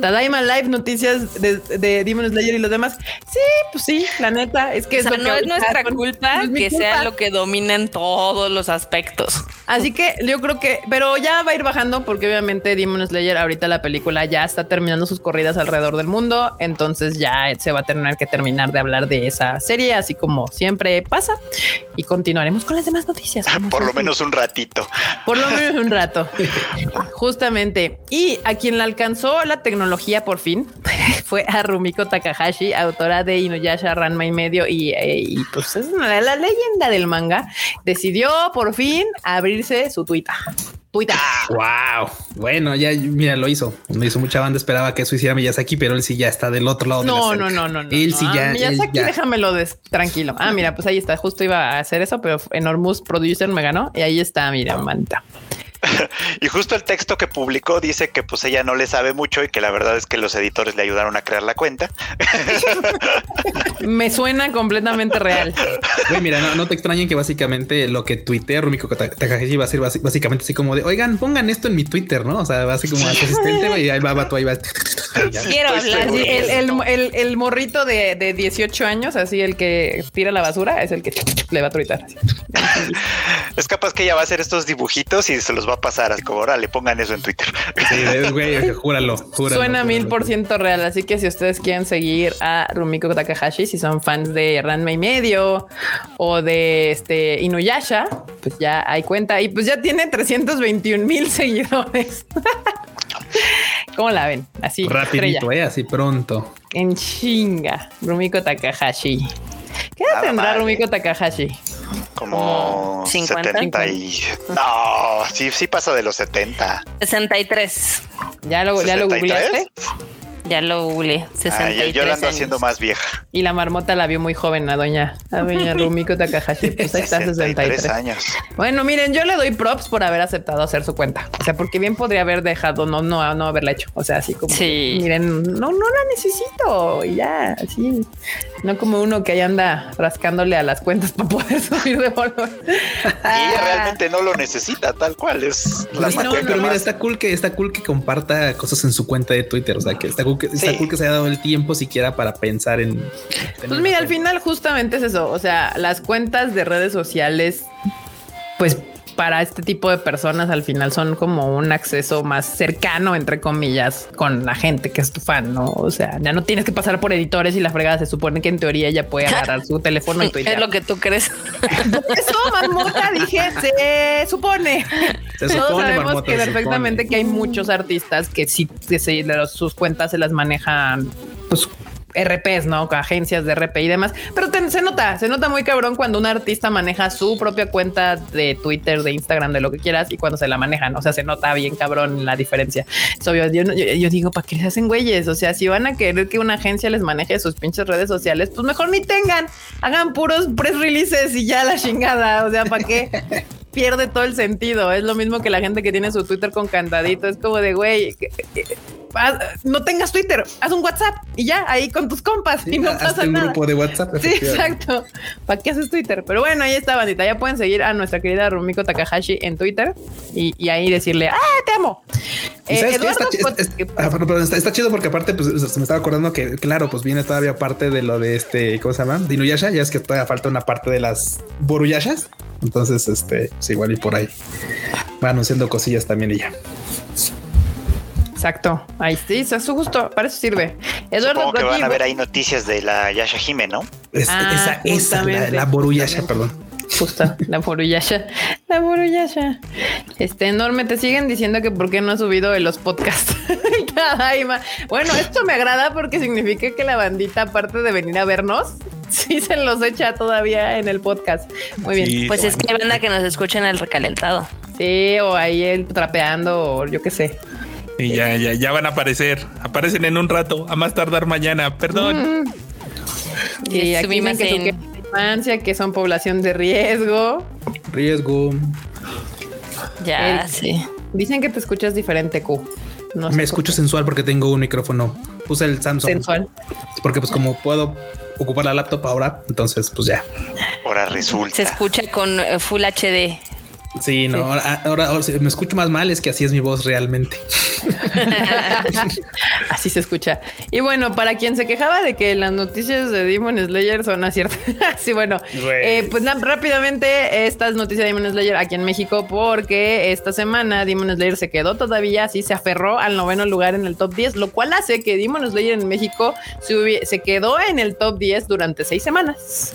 Tadaima Live, noticias de, de, Demon Slayer y los demás. Sí, pues sí, la neta, es que no es nuestra culpa que sea lo que domina en todos los aspectos. Así que yo creo que, pero ya va a ir bajando porque obviamente Demon Slayer ahorita la película ya está terminando sus corridas alrededor del mundo, entonces ya se va a tener que terminar de hablar de esa serie, así como siempre pasa, y continuaremos con las demás noticias. Por lo menos un ratito. Por lo menos un rato. (laughs) Justamente. Y a quien la alcanzó la tecnología por fin (laughs) fue a Rumiko Takahashi, autora de Inuyasha, Ranma y medio y, eh, pues es la, leyenda del manga. Decidió por fin abrirse su Twitter. Twitter. Wow. Bueno, ya mira, lo hizo. Lo hizo mucha banda. Esperaba que eso hiciera Miyazaki, pero él sí ya está del otro lado. No, de la no, no, no, no. Él sí ya. Miyazaki, déjamelo tranquilo. Ah, mira, pues ahí está. Justo iba a hacer eso, pero Enormous Producer me ganó y ahí está. Mira, manta. (laughs) y justo el texto que publicó dice que pues ella no le sabe mucho y que la verdad es que los editores le ayudaron a crear la cuenta. Me suena completamente real. mira, no, te extrañen que básicamente lo que tuitea Rumiko Takahashi va a ser básicamente así como de, oigan, pongan esto en mi Twitter, ¿no? O sea, va así como asistente y ahí va, va, (laughs) tú ahí. Quiero hablar. El, morrito de, de, 18 años, así el que tira la basura, es el que le va a tuitar. Es capaz que ella va a hacer estos dibujitos y se los va a pasar al cobra. Le pongan eso en Twitter. Sí, güey, júralo, Suena mil por ciento real. Así que si ustedes quieren seguir a Rumiko Takahashi, si son fans de Ranma y medio o de este Inuyasha, pues ya hay cuenta y pues ya tiene 321 mil seguidores. (laughs) ¿Cómo la ven? Así. Rapidito, eh, así pronto. En chinga. Rumiko Takahashi. ¿Qué edad tendrá Rumiko Takahashi? Como 70 y... No, sí, sí pasa de los 70. 63. ¿Ya lo, ¿ya lo googleaste? Ya lo googleé. 63 yo la ando haciendo más vieja. Y la marmota la vio muy joven, a doña, a doña (laughs) Rumiko Takahashi. Pues ahí está, 63 años. Bueno, miren, yo le doy props por haber aceptado hacer su cuenta. O sea, porque bien podría haber dejado, no, no, no haberla hecho. O sea, así como, sí. miren, no, no la necesito. Y ya, así. No como uno que ahí anda rascándole a las cuentas para poder (laughs) subir de valor. y ella realmente no lo necesita, tal cual. Es la no, pero mira, está cool que está cool que comparta cosas en su cuenta de Twitter. O sea, que está cool que, que se haya dado el tiempo siquiera para pensar en. pues mira, al final justamente es eso. O sea, las cuentas de redes sociales, pues para este tipo de personas al final son como un acceso más cercano, entre comillas, con la gente que es tu fan, ¿no? O sea, ya no tienes que pasar por editores y la fregada se supone que en teoría ella puede agarrar su teléfono y (laughs) Es lo que tú crees. Eso, mamota, dije, se supone. Todos sabemos que perfectamente que hay muchos artistas que sí, que sus cuentas se las manejan pues RPs, ¿no? Agencias de RP y demás. Pero se nota, se nota muy cabrón cuando un artista maneja su propia cuenta de Twitter, de Instagram, de lo que quieras y cuando se la manejan. O sea, se nota bien cabrón la diferencia. Obvio. Yo, digo, ¿para qué se hacen güeyes? O sea, si van a querer que una agencia les maneje sus pinches redes sociales, pues mejor ni tengan. Hagan puros press releases y ya la chingada. O sea, ¿para qué? (laughs) pierde todo el sentido. Es lo mismo que la gente que tiene su Twitter con candadito. Es como de, güey, no tengas Twitter, haz un WhatsApp y ya, ahí con tus compas y no pasa un nada. grupo de WhatsApp. Sí, exacto. ¿Para qué haces Twitter? Pero bueno, ahí está, bandita. Ya pueden seguir a nuestra querida Rumiko Takahashi en Twitter y, ahí decirle, ¡ah, te amo! está, chido porque aparte, pues se me estaba acordando que, claro, pues viene todavía parte de lo de este, ¿cómo se llama? Dinuyasha. Ya es que todavía falta una parte de las Boruyashas. Entonces, este, pues igual y por ahí va anunciando cosillas también y ya. Exacto. Ahí sí, es justo. Para eso sirve. Eduardo Supongo que van a ver ahí noticias de la Yasha Jime, ¿no? Ah, esa, esa, la, la Boruyasha, perdón. Justo, la Boruyasha. La Boruyasha. Este enorme, te siguen diciendo que por qué no ha subido en los podcasts. (laughs) bueno, esto me agrada porque significa que la bandita, aparte de venir a vernos, sí se los echa todavía en el podcast. Muy bien. pues es que hay banda que nos escuchen el recalentado. Sí, o ahí el trapeando, o yo qué sé. Y ya, ya, ya van a aparecer. Aparecen en un rato, a más tardar mañana. Perdón. Y aquí que, infancia, que son población de riesgo. Riesgo. Ya, sí. Dicen que te escuchas diferente, Q. Me escucho sensual porque tengo un micrófono. Puse el Samsung. Sensual. Porque pues como puedo ocupar la laptop ahora, entonces pues ya. Ahora resulta. Se escucha con eh, Full HD. Sí, no, Ahora, me escucho más mal, es que así es mi voz realmente. (laughs) así se escucha. Y bueno, para quien se quejaba de que las noticias de Demon Slayer son aciertas, (laughs) sí, bueno, eh, pues rápidamente estas noticias de Demon Slayer aquí en México, porque esta semana Demon Slayer se quedó todavía, así se aferró al noveno lugar en el top 10, lo cual hace que Demon Slayer en México se, se quedó en el top 10 durante seis semanas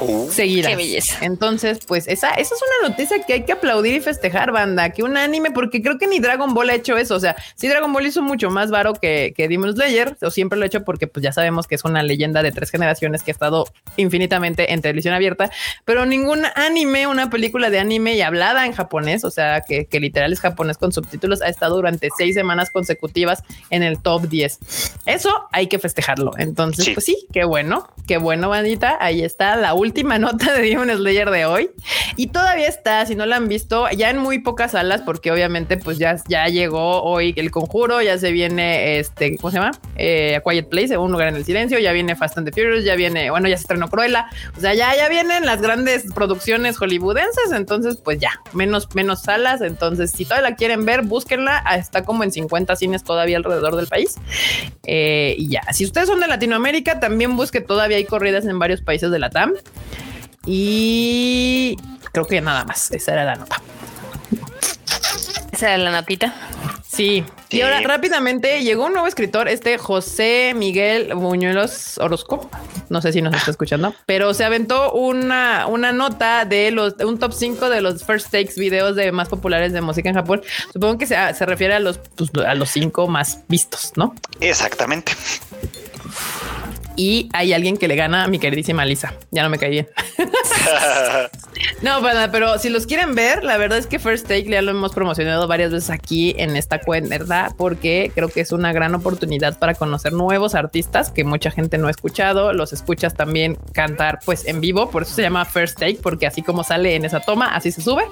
uh, seguidas. Qué belleza. Entonces, pues esa, esa es una noticia que hay que aplaudir y festejar, banda, que un anime, porque creo que ni Dragon Ball ha hecho eso. O sea, sí, Dragon Ball hizo mucho más varo que, que Demon Slayer, o siempre lo ha hecho porque pues ya sabemos que es una leyenda de tres generaciones que ha estado infinitamente en televisión abierta, pero ningún anime, una película de anime y hablada en japonés, o sea, que, que literal es japonés con subtítulos, ha estado durante seis semanas consecutivas en el top 10. Eso hay que festejarlo. Entonces, pues sí, qué bueno, qué bueno, bandita. Ahí está la última nota de Demon Slayer de hoy. Y todavía está, si no la han visto, ya en muy pocas salas, porque obviamente pues ya, ya llegó hoy el conjuro, ya se viene este, ¿cómo se llama? Eh, Quiet Place, un lugar en el silencio, ya viene Fast and the Furious, ya viene, bueno, ya se estrenó Cruella, o sea, ya, ya vienen las grandes producciones hollywoodenses, entonces pues ya, menos, menos salas, entonces si todavía quieren ver, búsquenla, está como en 50 cines todavía alrededor del país. Eh, y ya, si ustedes son de Latinoamérica, también busque, todavía hay corridas en varios países de la TAM. Y creo que nada más. Esa era la nota. Esa era la notita. Sí. Y ahora rápidamente llegó un nuevo escritor, este José Miguel Buñuelos Orozco. No sé si nos está escuchando, pero se aventó una, una nota de los un top 5 de los first takes videos de más populares de música en Japón. Supongo que se, se refiere a los pues, a los cinco más vistos, ¿no? Exactamente y hay alguien que le gana a mi queridísima Lisa. Ya no me caí bien. (laughs) no, pero si los quieren ver, la verdad es que First Take ya lo hemos promocionado varias veces aquí en esta cuenta, ¿verdad? Porque creo que es una gran oportunidad para conocer nuevos artistas que mucha gente no ha escuchado. Los escuchas también cantar pues en vivo, por eso se llama First Take, porque así como sale en esa toma, así se sube.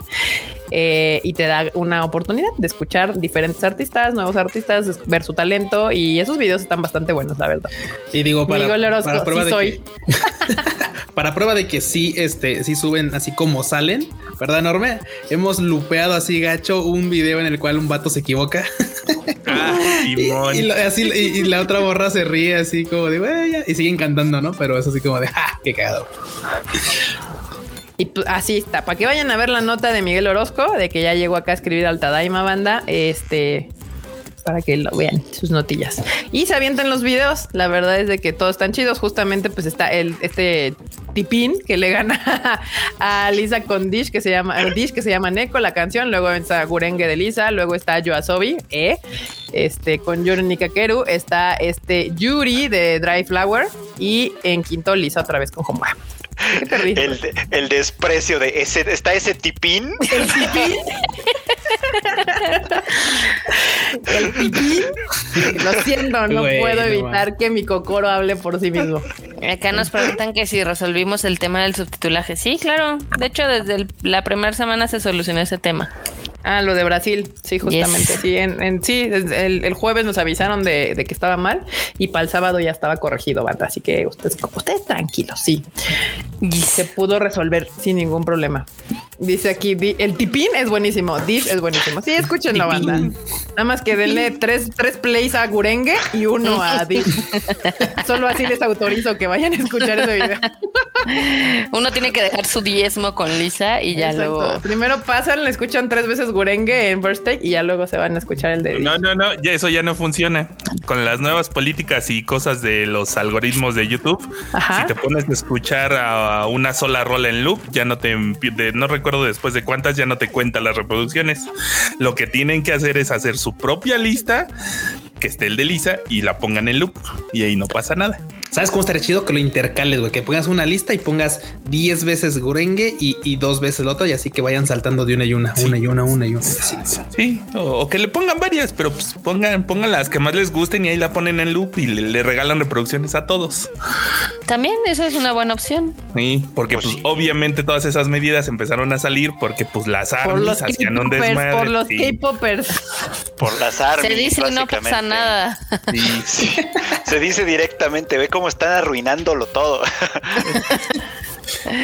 Eh, y te da una oportunidad de escuchar diferentes artistas, nuevos artistas, ver su talento y esos videos están bastante buenos, la verdad. Y digo, para, para prueba de soy. Que, (laughs) para prueba de que sí, este, sí suben así como salen, ¿verdad, enorme? Hemos lupeado así gacho un video en el cual un vato se equivoca. (laughs) Ah, y, así, y, la otra borra se ríe así como de, y siguen cantando, ¿no? Pero es así como de, ¡ah, qué cagado! Y pues, así está. Para que vayan a ver la nota de Miguel Orozco, de que ya llegó acá a escribir al Tadaima Banda, este, para que lo vean sus notillas. Y se avientan los videos. La verdad es de que todos están chidos. Justamente, pues está el, este Tipin, que le gana (laughs) a Lisa con Dish, que se llama Dish, que se llama Neko, la canción. Luego está Gurenge de Lisa, luego está Yoasobi, eh, este, con Yuri Nikakeru, está este Yuri de Dry Flower y en quinto Lisa otra vez con Homura. (laughs) El, el, desprecio de ese, está ese tipín. El tipín. (laughs) el tipín. Lo siento, no puedo evitar que mi cocoro hable por sí mismo. Acá nos preguntan que si resolvimos el tema del subtitulaje. Sí, claro. De hecho, desde la primera semana se solucionó ese tema. Ah, lo de Brasil, sí, justamente. Sí, en, sí, el, jueves nos avisaron de, que estaba mal y para el sábado ya estaba corregido, banda. Así que ustedes, ustedes tranquilos, sí. Y se pudo resolver sin ningún problema. Dice aquí, el tipín es buenísimo, Dish es buenísimo. Sí, escúchenlo, banda. Nada más que denle tres, tres plays a Gurengue y uno a (laughs) Dish. Solo así les autorizo que vayan a escuchar ese video. Uno tiene que dejar su diezmo con Lisa y ya luego. Primero pasan, le escuchan tres veces Gurengue en birthday y ya luego se van a escuchar el de. No, no, no, ya eso ya no funciona. Con las nuevas políticas y cosas de los algoritmos de YouTube, si te pones a escuchar a una sola rola en loop, ya no te no recuerdo después de cuántas ya no te cuenta las reproducciones. Lo que tienen que hacer es hacer su propia lista que esté el de Lisa y la pongan en loop y ahí no pasa nada. ¿Sabes cómo estaría chido que lo intercales, güey? Que pongas una lista y pongas 10 veces Gurengue y, dos veces el otro y así que vayan saltando de una y una, una y una, una y una. Sí, O, que le pongan varias, pero pues pongan, pongan las que más les gusten y ahí la ponen en loop y le, regalan reproducciones a todos. También eso es una buena opción. Sí, porque pues, pues obviamente todas esas medidas empezaron a salir porque pues las armas hacían un desmadre. Por los K-popers. Por las armas. Se dice no pasa nada. Se dice directamente, ve cómo están arruinándolo todo. (laughs)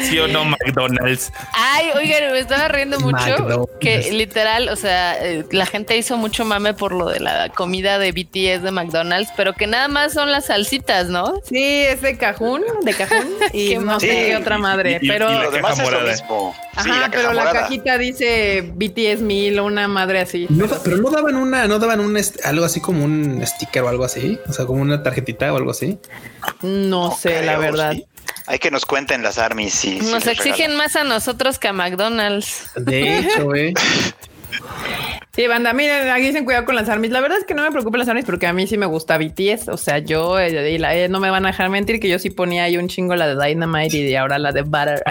¿Sí o no, McDonald's? Ay, oigan, me estaba riendo mucho que literal, o sea, eh, la gente hizo mucho mame por lo de la comida de BTS de McDonald's, pero que nada más son las salsitas, ¿no? Sí, es de cajún, de cajún (laughs) y no sé qué otra madre, pero lo demás es lo mismo. Ajá, pero la cajita dice BTS mil, una madre así. pero no daban una, no daban un algo así como un sticker o algo así, o sea, como una tarjetita o algo así. No, sé, la verdad. Hay que nos cuenten las armies. y nos exigen más a nosotros que a McDonald's. De hecho, eh. (laughs) Sí, banda, miren, aquí dicen cuidado con las armies. La verdad es que no me preocupa las armies porque a mí sí me gusta BTS. O sea, yo eh, eh, no me van a dejar mentir que yo sí ponía ahí un chingo la de Dynamite y ahora la de Butter.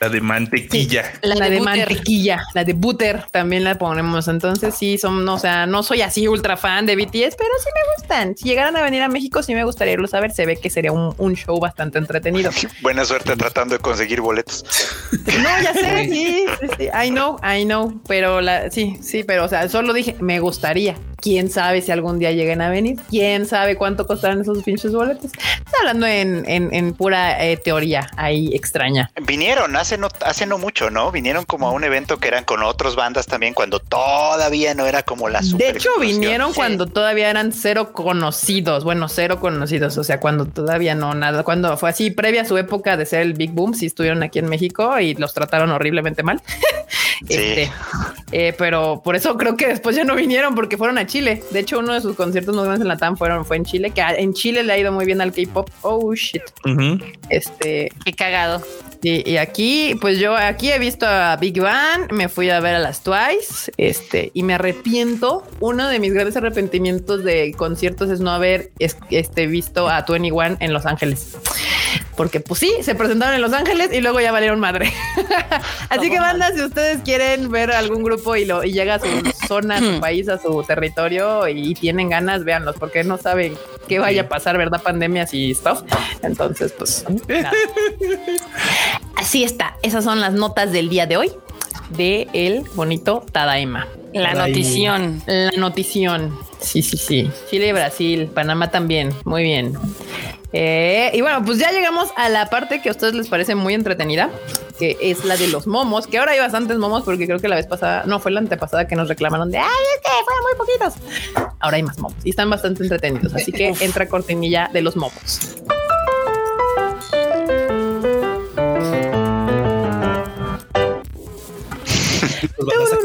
La de mantequilla. la, de, mantequilla, la de butter también la ponemos. Entonces sí, son, o sea, no soy así ultra fan de BTS, pero sí me gustan. Si llegaran a venir a México, sí me gustaría irlos a ver. Se ve que sería un, show bastante entretenido. (laughs) Buena suerte tratando de conseguir boletos. (laughs) No, ya sé, (laughs) sí, sí, I know, I know, pero la, sí, sí, pero o sea, solo dije, me gustaría. Quién sabe si algún día lleguen a venir. Quién sabe cuánto costarán esos pinches boletos. Estoy hablando en, en, pura eh, teoría ahí extraña. Vinieron hace no, hace no mucho, ¿no? Vinieron como a un evento que eran con otras bandas también cuando todavía no era como la super De hecho, vinieron cuando todavía eran cero conocidos. Bueno, cero conocidos. O sea, cuando todavía no nada. Cuando fue así, previa a su época de ser el Big Boom, sí estuvieron aquí en México y los trataron horriblemente mal. (laughs) Este, eh, pero por eso creo que después ya no vinieron porque fueron a Chile. De hecho, uno de sus conciertos más grandes en la TAM fueron, fue en Chile, que en Chile le ha ido muy bien al K-pop. Oh shit. Este. Qué cagado. Y, aquí, pues yo aquí he visto a Big Bang, me fui a ver a las Twice, este, y me arrepiento. Uno de mis grandes arrepentimientos de conciertos es no haber este, visto a 21 en Los Ángeles. Porque pues sí, se presentaron en Los Ángeles y luego ya valieron madre. (laughs) Así que banda, si ustedes quieren ver algún grupo y lo y llega a su (clears throat) zona, a su país, a su territorio y tienen ganas, véanlos, porque no saben qué vaya a pasar, ¿verdad? Pandemias y stuff. Entonces, pues (laughs) Así está. Esas son las notas del día de hoy de el bonito Tadaima. La notición. La notición. Sí, sí, sí. Chile, Brasil, Panamá también. Muy bien. Eh, y bueno, pues ya llegamos a la parte que a ustedes les parece muy entretenida, que es la de los momos, que ahora hay bastantes momos porque creo que la vez pasada, no, fue la antepasada que nos reclamaron de, ay, es que fueron muy poquitos. Ahora hay más momos y están bastante entretenidos, así que entra cortinilla de los momos.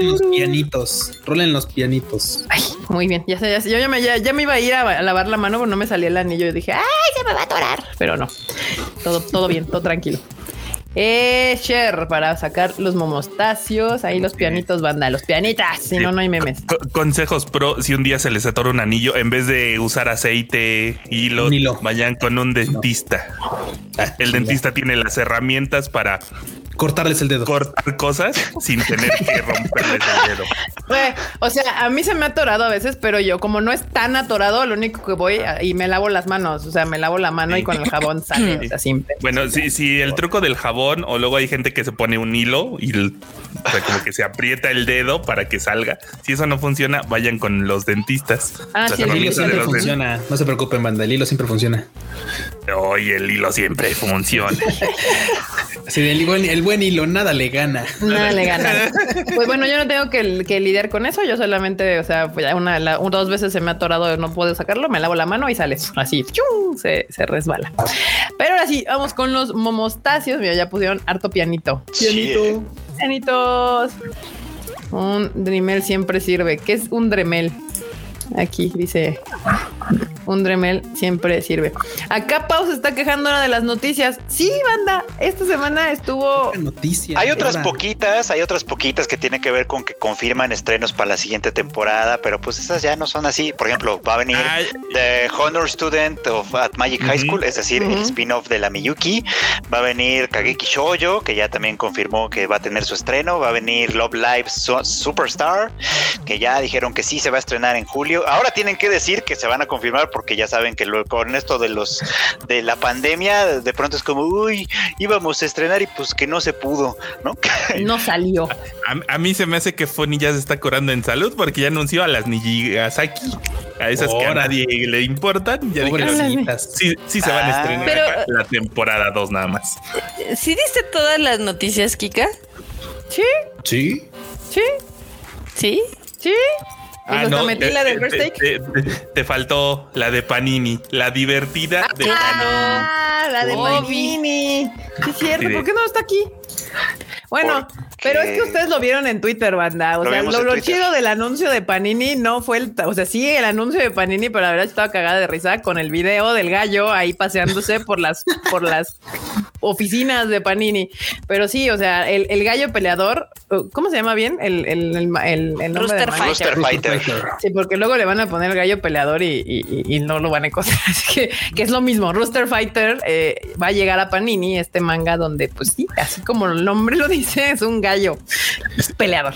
Los pianitos. Rolen los pianitos. Ay, muy bien. Ya, ya, yo ya me, ya, me, iba a ir a, lavar la mano, pero no me salía el anillo. Yo dije, ay, se me va a atorar. Pero no. todo, todo bien, todo tranquilo. Eh, para sacar los momostacios. Ahí los pianitos, banda, los pianitas. Si no, no hay memes. consejos pro: si un día se les atora un anillo, en vez de usar aceite, hilo, hilo. vayan con un dentista. Ah, el dentista tiene las herramientas para cortarles el dedo. Cortar cosas sin tener que romperles el dedo. o sea, a mí se me ha atorado a veces, pero yo como no es tan atorado, lo único que voy y me lavo las manos, o sea, me lavo la mano y con el jabón sale, o simple. Bueno, si, si el truco del jabón o luego hay gente que se pone un hilo y como que se aprieta el dedo para que salga. Si eso no funciona, vayan con los dentistas. Ah, sí, el hilo siempre funciona. No se preocupen, banda, el hilo siempre funciona. Oye, el hilo siempre funciona. Sí, el, el buen hilo, nada le gana. Nada le gana. Pues bueno, yo no tengo que, lidiar con eso. Yo solamente, o sea, pues una, dos veces se me ha atorado, no puedo sacarlo, me lavo la mano y sale así, se, se, resbala. Pero ahora sí, vamos con los momostacios. Mira, ya pusieron harto pianito. Pianito. Pianitos. Un Dremel siempre sirve. ¿Qué es un Dremel? Aquí dice un Dremel siempre sirve. Acá Pau se está quejando ahora de las noticias. Sí, banda, esta semana estuvo noticia. Hay otras poquitas, hay otras poquitas que tienen que ver con que confirman estrenos para la siguiente temporada, pero pues esas ya no son así. Por ejemplo, va a venir The Honor Student of at Magic High School, es decir, el spin-off de la Miyuki. Va a venir Kageki Shoujo, que ya también confirmó que va a tener su estreno. Va a venir Love Live Superstar, que ya dijeron que sí se va a estrenar en julio. Ahora tienen que decir que se van a confirmar porque ya saben que luego con esto de los de la pandemia, de pronto es como, uy, íbamos a estrenar y pues que no se pudo, ¿no? (laughs) No salió. A, mí se me hace que Fonny ya se está curando en salud porque ya anunció a las Nijigasaki, a esas que a nadie le importan. Ya sí, sí se van a ah. estrenar la temporada 2 nada más. ¿Sí diste todas las noticias, Kika? Sí. Sí. Sí. Sí. Sí. Ah, no, metí la de te, te, faltó la de Panini, la divertida de ah, Panini. Ah, la de Panini. Sí, es cierto. ¿Por qué no está aquí? Bueno, pero es que ustedes lo vieron en Twitter, banda. O sea, lo, chido del anuncio de Panini no fue el, o sea, sí el anuncio de Panini, pero la verdad estaba cagada de risa con el video del gallo ahí paseándose por las, por las oficinas de Panini. Pero sí, o sea, el, gallo peleador, ¿cómo se llama bien? El, el, el, el Rooster, Fighter. Sí, porque luego le van a poner gallo peleador y, no lo van a encontrar. (laughs) Así que, que es lo mismo. Rooster Fighter eh, va a llegar a Panini, este manga donde, pues sí, así como el nombre lo dice, es un gallo peleador.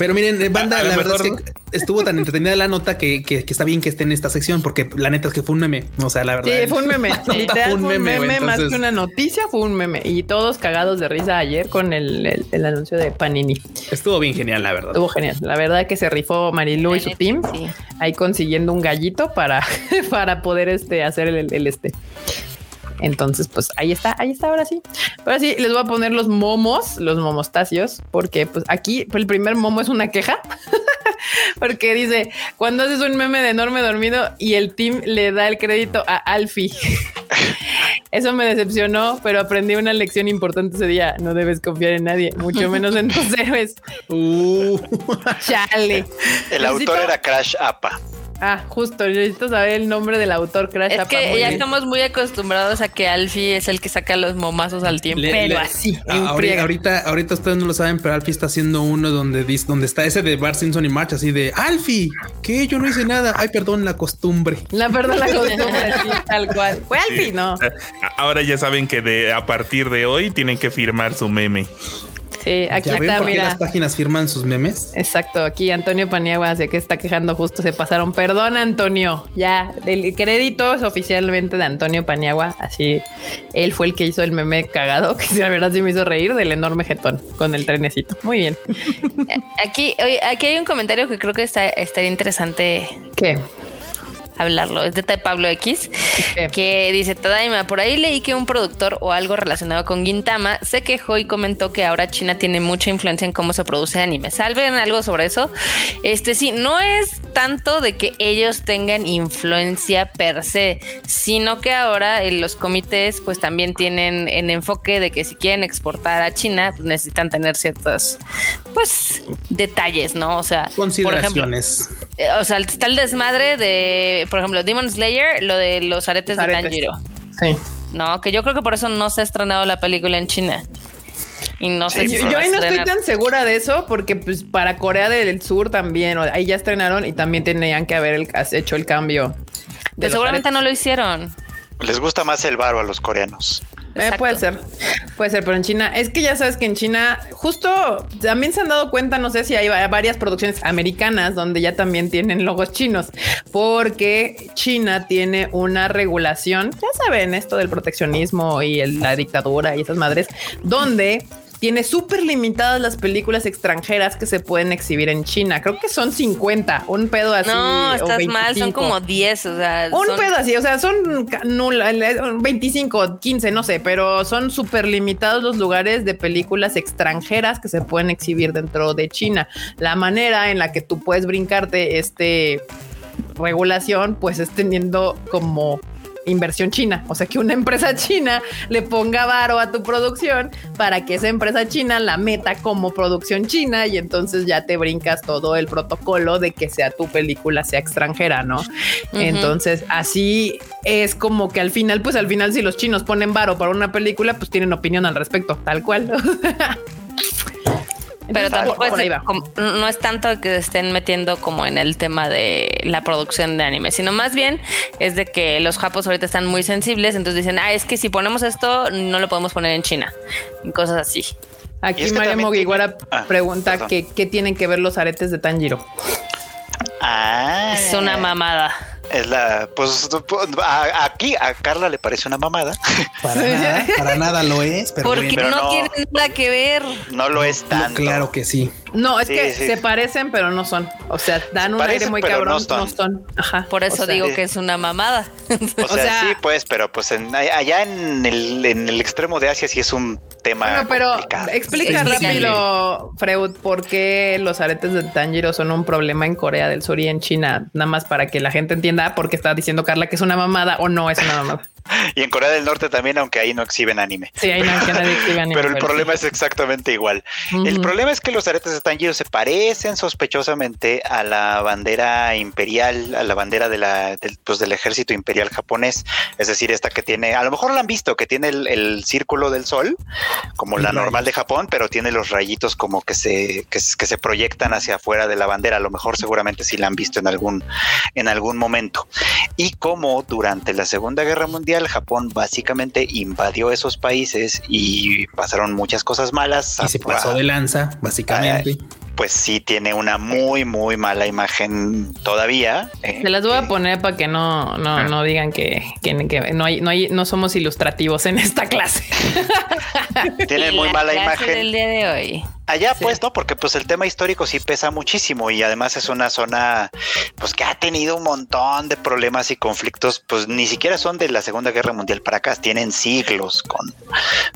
Pero miren, eh, banda, la verdad es que estuvo tan entretenida la nota que, está bien que esté en esta sección, porque la neta es que fue un meme. O sea, la verdad. Sí, fue un meme. (laughs) fue un meme, más que una noticia, fue un meme. Y todos cagados de risa ayer con el, anuncio de Panini. Estuvo bien genial, la verdad. Estuvo genial. La verdad que se rifó Marilu y su team ahí consiguiendo un gallito para, (laughs) para poder este, hacer el, el este entonces, pues ahí está, ahí está ahora sí. Ahora sí, les voy a poner los momos, los momostacios, porque pues aquí el primer momo es una queja. (laughs) porque dice, cuando haces un meme de enorme dormido y el team le da el crédito a Alfie. (laughs) Eso me decepcionó, pero aprendí una lección importante ese día. No debes confiar en nadie, mucho menos en tus (laughs) héroes. Uh. Chale. El autor era Crash Apa. Ah, justo, necesito saber el nombre del autor Crash. Es que ya estamos muy acostumbrados a que Alfie es el que saca los momazos al tiempo. pero así. ahorita, ahorita, ustedes no lo saben, pero Alfie está haciendo uno donde, donde está ese de Bart Simpson y March, así de Alfie, que yo no hice nada. Ay, perdón, la costumbre. La verdad, la (laughs) costumbre, tal cual. Fue Alfie, no. Ahora ya saben que de a partir de hoy tienen que firmar su meme. Sí, aquí está, mira. las páginas firman sus memes? Exacto, aquí Antonio Paniagua se que está quejando justo, se pasaron. Perdón, Antonio. Ya, el crédito es oficialmente de Antonio Paniagua. Así, él fue el que hizo el meme cagado, (laughs) que la verdad sí me hizo reír del enorme jetón con el trenecito. Muy bien. (laughs) Aquí, aquí hay un comentario que creo que está, estaría interesante. ¿Qué? Hablarlo. Es de Pablo X, que dice, Tadaima, por ahí leí que un productor o algo relacionado con Gintama se quejó y comentó que ahora China tiene mucha influencia en cómo se produce anime. ¿Salven algo sobre eso? Este sí, no es tanto de que ellos tengan influencia per se, sino que ahora en los comités pues también tienen en enfoque de que si quieren exportar a China pues necesitan tener ciertos pues detalles, ¿no? O sea, consideraciones. Eh, o sea, está el desmadre de por ejemplo, Demon Slayer, lo de los aretes, de Tanjiro. Sí. No, que yo creo que por eso no se ha estrenado la película en China. Y no sé si yo, ahí no estoy tan segura de eso porque pues para Corea del Sur también, ahí ya estrenaron y también tenían que haber hecho el cambio. Pero seguramente no lo hicieron. Les gusta más el baro a los coreanos. Eh, puede ser, puede ser, pero en China es que ya sabes que en China justo también se han dado cuenta, no sé si hay varias producciones americanas donde ya también tienen logos chinos, porque China tiene una regulación, ya saben, esto del proteccionismo y la dictadura y esas madres, donde tiene súper limitadas las películas extranjeras que se pueden exhibir en China. Creo que son 50, un pedo así. No, estás mal, son como 10, o sea. Un pedo así, o sea, son 25, 15, no sé, pero son súper limitados los lugares de películas extranjeras que se pueden exhibir dentro de China. La manera en la que tú puedes brincarte este regulación, pues es teniendo como inversión china. O sea, que una empresa (laughs) china le ponga varo a tu producción para que esa empresa china la meta como producción china y entonces ya te brincas todo el protocolo de que sea tu película sea extranjera, ¿no? Entonces, así es como que al final, pues al final si los chinos ponen varo para una película, pues tienen opinión al respecto, tal cual. (laughs) Pero tampoco es, no es tanto que estén metiendo como en el tema de la producción de anime, sino más bien es de que los japos ahorita están muy sensibles, entonces dicen, ah, es que si ponemos esto, no lo podemos poner en China, y cosas así. Aquí María Mogiguara ah, pregunta que, qué tienen que ver los aretes de Tanjiro. Ah, es una mamada. Es la, pues, aquí a Carla le parece una mamada. Para nada, para nada lo es, pero porque no, tiene nada que ver. No lo es tanto. claro que sí. No, es que se parecen, pero no son. O sea, dan un aire muy cabrón, no son. Ajá. Por eso digo que es una mamada. O (laughs) sea, sí, pues, pero pues allá en el, en el extremo de Asia sí es un tema. Bueno, pero explica rápido, Freud, por qué los aretes de Tanjiro son un problema en Corea del Sur y en China, nada más para que la gente entienda por qué está diciendo Carla que es una mamada o no es una mamada. (laughs) y en Corea del Norte también, aunque ahí no exhiben anime. Sí, ahí no, exhiben (laughs) anime. pero el problema es exactamente igual. El problema es que los aretes de se parecen sospechosamente a la bandera imperial, a la bandera de la, del, pues, del ejército imperial japonés. Es decir, esta que tiene, a lo mejor la han visto, que tiene el, círculo del sol, como la normal de Japón, pero tiene los rayitos como que se, que, se proyectan hacia afuera de la bandera. A lo mejor seguramente sí la han visto en algún, en algún momento. Y como durante la Segunda Guerra Mundial, Japón básicamente invadió esos países y pasaron muchas cosas malas. Y se pasó de lanza, básicamente pues sí tiene una muy, muy mala imagen todavía. Eh, Se las voy a poner para que no, no, no digan que, no, hay, no, hay, no somos ilustrativos en esta clase. (laughs) tiene (laughs) muy mala imagen. El día de hoy. Allá pues no, porque pues el tema histórico sí pesa muchísimo y además es una zona pues que ha tenido un montón de problemas y conflictos, pues ni siquiera son de la Segunda Guerra Mundial para acá, tienen siglos con,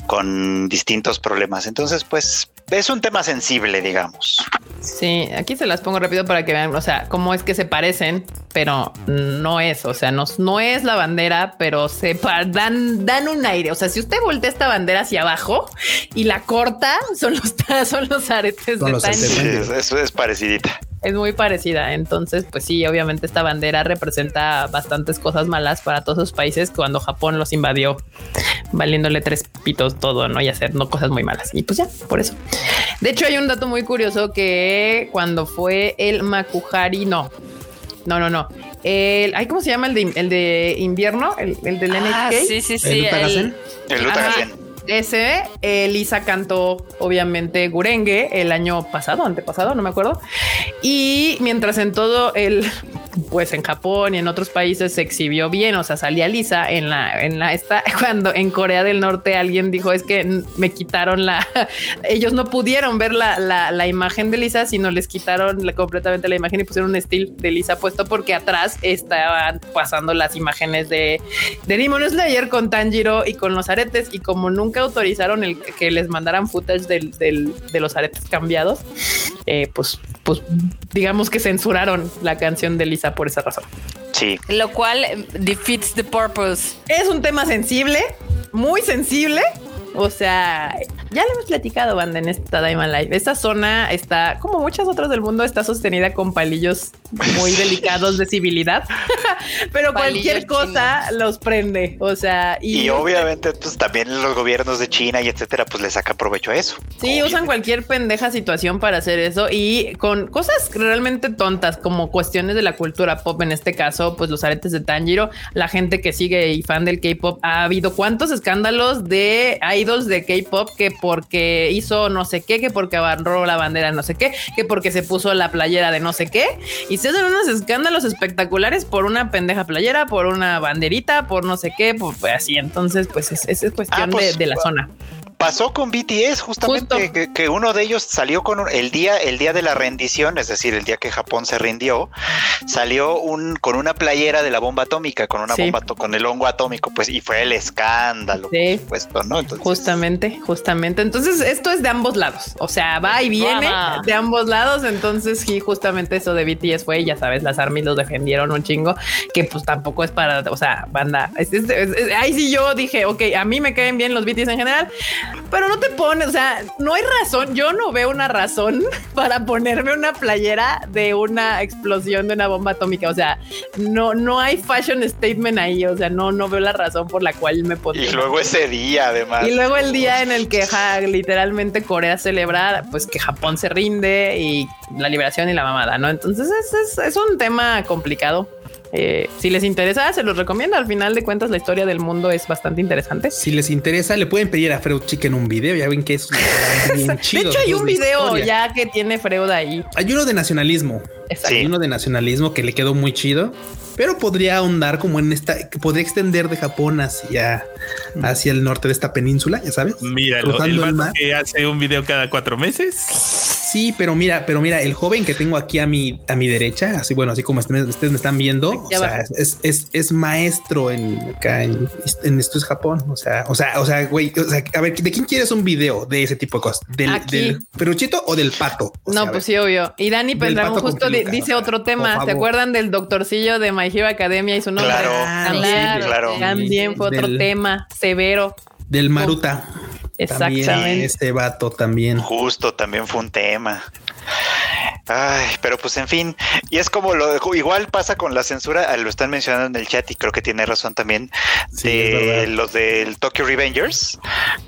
con distintos problemas. Entonces pues es un tema sensible, digamos. Sí, aquí se las pongo rápido para que vean, o sea, cómo es que se parecen, pero no es, o sea, no, no es la bandera, pero se dan, dan un aire. O sea, si usted voltea esta bandera hacia abajo y la corta, son los, (laughs) son (laughs) los aretes de los eso es parecidita. Es muy parecida. Entonces, pues sí, obviamente esta bandera representa bastantes cosas malas para todos esos países cuando Japón los invadió, valiéndole tres pitos todo, ¿no? Y hacer no cosas muy malas. Y pues ya, por eso. De hecho, hay un dato muy curioso que cuando fue el Makuhari, no, no, no, no. El, ¿cómo se llama el de, el de invierno? El, el del ah, Sí, sí, sí. El, el, ese, Elisa cantó obviamente Gurengue el año pasado, antepasado, no me acuerdo. Y mientras en todo el, pues en Japón y en otros países se exhibió bien, o sea, salía Lisa en la, en la, esta, (laughs) cuando en Corea del Norte alguien dijo es que me quitaron la, (laughs) ellos no pudieron ver la, la, imagen de Lisa, sino les quitaron completamente la imagen y pusieron un estilo de Lisa puesto porque atrás estaban pasando las imágenes de, de Demon Slayer con Tanjiro y con los aretes y como nunca autorizaron el que les mandaran footage de los aretes cambiados, eh, pues, pues digamos que censuraron la canción de Lisa por esa razón. Sí. Lo cual defeats the purpose. Es un tema sensible, muy sensible. O sea, ya le hemos platicado, banda, en esta Diamond Life. Esta zona está, como muchas otras del mundo, está sostenida con palillos muy (laughs) delicados de civilidad, (laughs) pero cualquier cosa los prende. O sea, y, obviamente, pues también los gobiernos de China y etcétera, pues le sacan provecho a eso. Sí, usan cualquier pendeja situación para hacer eso y con cosas realmente tontas como cuestiones de la cultura pop. En este caso, pues los aretes de Tanjiro, la gente que sigue y fan del K-pop, ha habido cuántos escándalos de idols de K-pop que porque hizo no sé qué, que porque agarró la bandera no sé qué, que porque se puso la playera de no sé qué. Y se hacen unos escándalos espectaculares por una pendeja playera, por una banderita, por no sé qué, pues así. Entonces, pues es, es cuestión ah, pues, de, la zona pasó con BTS justamente que, uno de ellos salió con el día el día de la rendición es decir el día que Japón se rindió salió un con una playera de la bomba atómica con una bomba con el hongo atómico pues y fue el escándalo sí. no justamente justamente. Entonces esto es de ambos lados. O sea va y viene de ambos lados. Entonces sí justamente eso de BTS fue ya sabes las armies los defendieron un chingo que pues tampoco es para o sea banda ahí sí yo dije ok a mí me caen bien los BTS en general pero no te pones, o sea, no hay razón. Yo no veo una razón (laughs) para ponerme una playera de una explosión de una bomba atómica. O sea, no, no hay fashion statement ahí. O sea, no, no veo la razón por la cual me pondría. Y luego ese día, además. Y luego el día en el que literalmente Corea celebra, pues que Japón se rinde y la liberación y la mamada, ¿no? Entonces es, es un tema complicado. Eh, si les interesa, se los recomiendo. Al final de cuentas, la historia del mundo es bastante interesante. Si les interesa, le pueden pedir a Freud Chicken un video. Ya ven que es bien chido. (laughs) De hecho, hay un video ya que tiene Freud ahí. Hay uno de nacionalismo. Hay uno de nacionalismo que le quedó muy chido pero podría ahondar como en esta, podría extender de Japón hacia, hacia el norte de esta península, ya sabes. Mira, el, que hace un video cada cuatro meses. Sí, pero mira, pero mira, el joven que tengo aquí a mi, a mi derecha, así bueno, así como ustedes, me están viendo, o sea, es, es, es, maestro en acá en, esto es Japón. O sea, o sea, o sea, güey, o sea, a ver, ¿de quién quieres un video de ese tipo de cosas? ¿Del, del peruchito o del pato? no, pues sí, obvio. Y Dani Pendragon justo dice otro tema. ¿Se acuerdan del doctorcillo de My Hero Academia y su nombre? Claro, también, claro. También fue otro tema severo. Del Maruta. Exactamente. este vato también. Justo, también fue un tema. Ay, pero pues en fin, y es como lo igual pasa con la censura, ah, lo están mencionando en el chat y creo que tiene razón también de los del Tokyo Revengers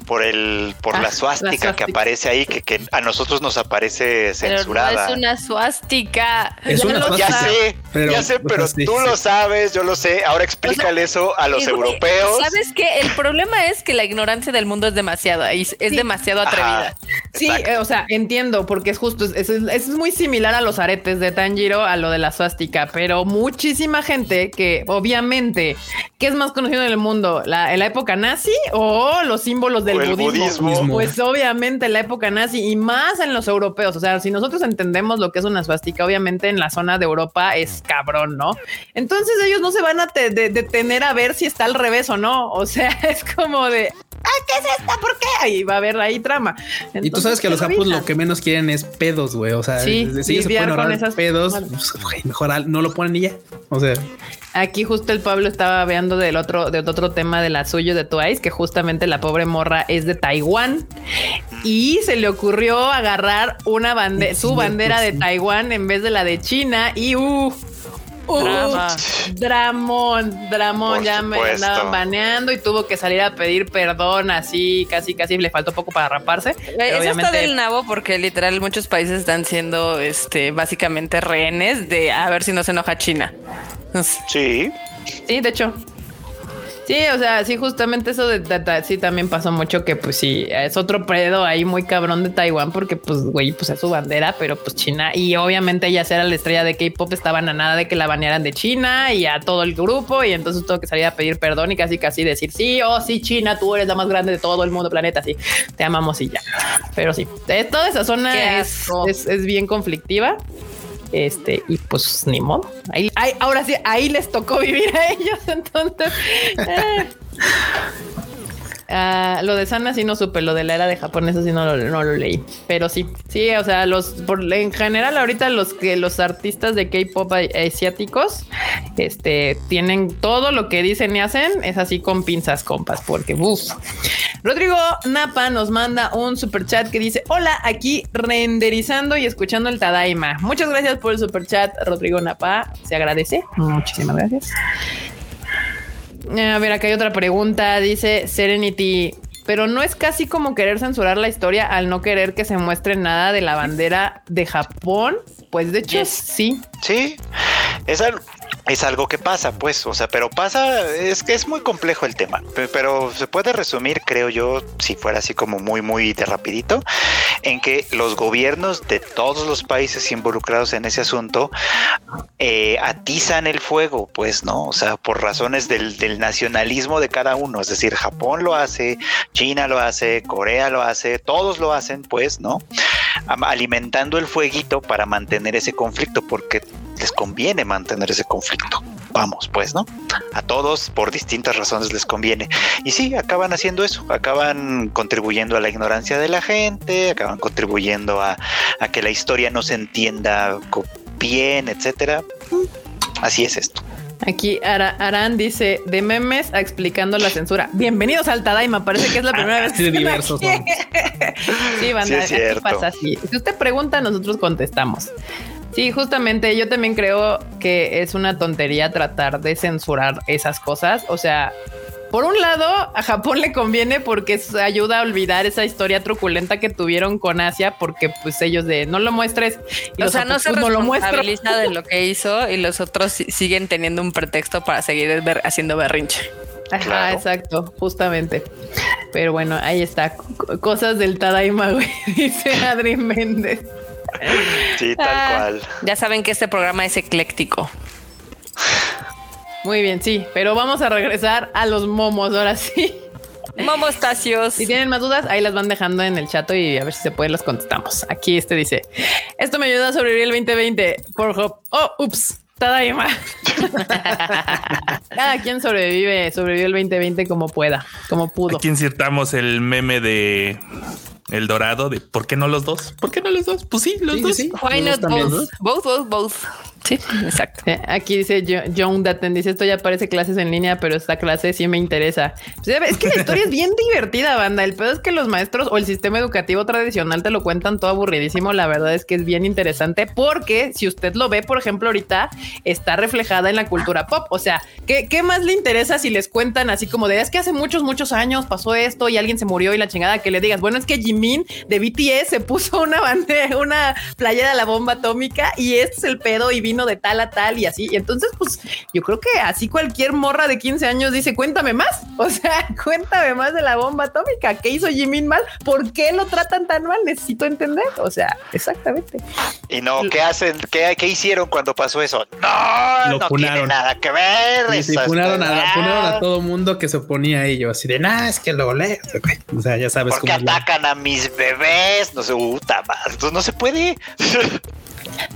por el por ah, la suástica que aparece ahí que, a nosotros nos aparece censurada. Pero es una suástica. Es ya, una ya sé, pero, ya sé, pero tú lo sabes, yo lo sé. Ahora explícale eso a los europeos. Sabes que el problema es que la ignorancia del mundo es demasiado, es, demasiado atrevida. sí, eh, o sea, entiendo porque es justo, es, es muy simple similar a los aretes de Tanjiro, a lo de la suástica, pero muchísima gente que obviamente, ¿qué es más conocido en el mundo? ¿La, ¿La época nazi o los símbolos del budismo? Pues obviamente la época nazi y más en los europeos. O sea, si nosotros entendemos lo que es una suástica, obviamente en la zona de Europa es cabrón, ¿no? Entonces ellos no se van a detener a ver si está al revés o no. O sea, (laughs) es como de, ah, ¿qué es esta? ¿Por qué? Ahí va a haber ahí trama. y tú sabes que los japos lo que menos quieren es pedos, güey. O sea, sí, si ellos se con esas pedos, pues, mejor no lo ponen y ya. O sea, aquí justo el Pablo estaba hablando del otro, de otro tema de la suyo de Twice, que justamente la pobre morra es de Taiwán y se le ocurrió agarrar una bandera, su bandera de Taiwán en vez de la de China y uh, Drama. Dramón, Dramón, ya me andaban baneando y tuvo que salir a pedir perdón así, casi, casi le faltó poco para raparse. Eso está del nabo porque literal muchos países están siendo este básicamente rehenes de a ver si no se enoja China. Sí. Sí, de hecho. Sí, o sea, sí, justamente eso de, sí también pasó mucho que pues sí, es otro predo ahí muy cabrón de Taiwán porque pues güey, pues es su bandera, pero pues China y obviamente ella era la estrella de K-pop estaban a nada de que la banearan de China y a todo el grupo y entonces tuvo que salir a pedir perdón y casi casi decir sí, oh sí, China, tú eres la más grande de todo el mundo, planeta, sí, te amamos y ya. Pero sí, toda esa zona es, es bien conflictiva. Este, y pues ni modo. Ahí, ahora sí, ahí les tocó vivir a ellos. (laughs) Entonces, eh. Ah, lo de Sana sí no supe, lo de la era de Japón, eso sí no lo, leí. Pero sí, sí, o sea, los por, en general, ahorita los que los artistas de K-pop asiáticos este, tienen todo lo que dicen y hacen, es así con pinzas, compas, porque uff. Rodrigo Napa nos manda un super chat que dice: Hola, aquí renderizando y escuchando el Tadaima. Muchas gracias por el super chat, Rodrigo Napa. Se agradece. Muchísimas gracias. A ver, acá hay otra pregunta. Dice Serenity, pero no es casi como querer censurar la historia al no querer que se muestre nada de la bandera de Japón. Pues de hecho, sí. Sí, es algo, es algo que pasa, pues, o sea, pero pasa, es que es muy complejo el tema, pero se puede resumir, creo yo, si fuera así como muy, muy de rapidito, en que los gobiernos de todos los países involucrados en ese asunto eh, atizan el fuego, pues, ¿no? O sea, por razones del, del nacionalismo de cada uno, es decir, Japón lo hace, China lo hace, Corea lo hace, todos lo hacen, pues, ¿no? Alimentando el fueguito para mantener ese conflicto, porque les conviene mantener ese conflicto. Vamos, pues, ¿no? A todos por distintas razones les conviene. Y sí, acaban haciendo eso, acaban contribuyendo a la ignorancia de la gente, acaban contribuyendo a, que la historia no se entienda bien, etcétera. Así es esto. Aquí Aran dice de memes a explicando la censura. Bienvenidos al Tadaima. Parece que es la primera vez que diversos (laughs) Sí, banda, sí pasa así. Si usted pregunta, nosotros contestamos. Sí, justamente yo también creo que es una tontería tratar de censurar esas cosas. O sea, por un lado, a Japón le conviene porque ayuda a olvidar esa historia truculenta que tuvieron con Asia, porque pues ellos de no lo muestres. o sea, no se no lo responsabiliza de lo que hizo y los otros siguen teniendo un pretexto para seguir haciendo berrinche. Ajá, exacto, justamente. Pero bueno, ahí está. Cosas del Tadaima, güey, (laughs) dice Adri Méndez. (laughs) Sí, tal ah, cual. Ya saben que este programa es ecléctico. Muy bien, sí, pero vamos a regresar a los momos ahora sí. Momostacios. Si tienen más dudas, ahí las van dejando en el chat y a ver si se puede, las contestamos. Aquí este dice: Esto me ayuda a sobrevivir el 2020. Por Oh, ups. Tadaima. (laughs) Cada quien sobrevive, sobrevive el 2020 como pueda, como pudo. Aquí insertamos el meme de el dorado de ¿por qué no los dos? ¿Por qué no los dos? Pues sí, los dos. Sí, Why not both? Both, both, both. Sí, exacto. Eh, aquí dice John Datten, dice esto ya parece clases en línea, pero esta clase sí me interesa. Pues, es que la historia es bien (laughs) divertida, banda. El pedo es que los maestros o el sistema educativo tradicional te lo cuentan todo aburridísimo. La verdad es que es bien interesante porque si usted lo ve, por ejemplo, ahorita está reflejada en la cultura pop. O sea, ¿qué, qué más le interesa si les cuentan así como de es que hace muchos, muchos años pasó esto y alguien se murió y la chingada que le digas, bueno, es que Jimin de BTS se puso una bandera, una playera de la bomba atómica y este es el pedo y vino de tal a tal y así. Y entonces, pues yo creo que así cualquier morra de 15 años dice, cuéntame más. (laughs) O sea, cuéntame más de la bomba atómica. ¿Qué hizo Jimin mal? ¿Por qué lo tratan tan mal? Necesito entender. O sea, exactamente. Y no, ¿qué hacen? ¿Qué, qué hicieron cuando pasó eso? No, no tiene nada que ver. Y se funaron a, a todo mundo que se oponía a ello. Así de, nada, es que lo le. O sea, ya sabes cómo. atacan a mis bebés? No se gusta más. No se puede. (laughs)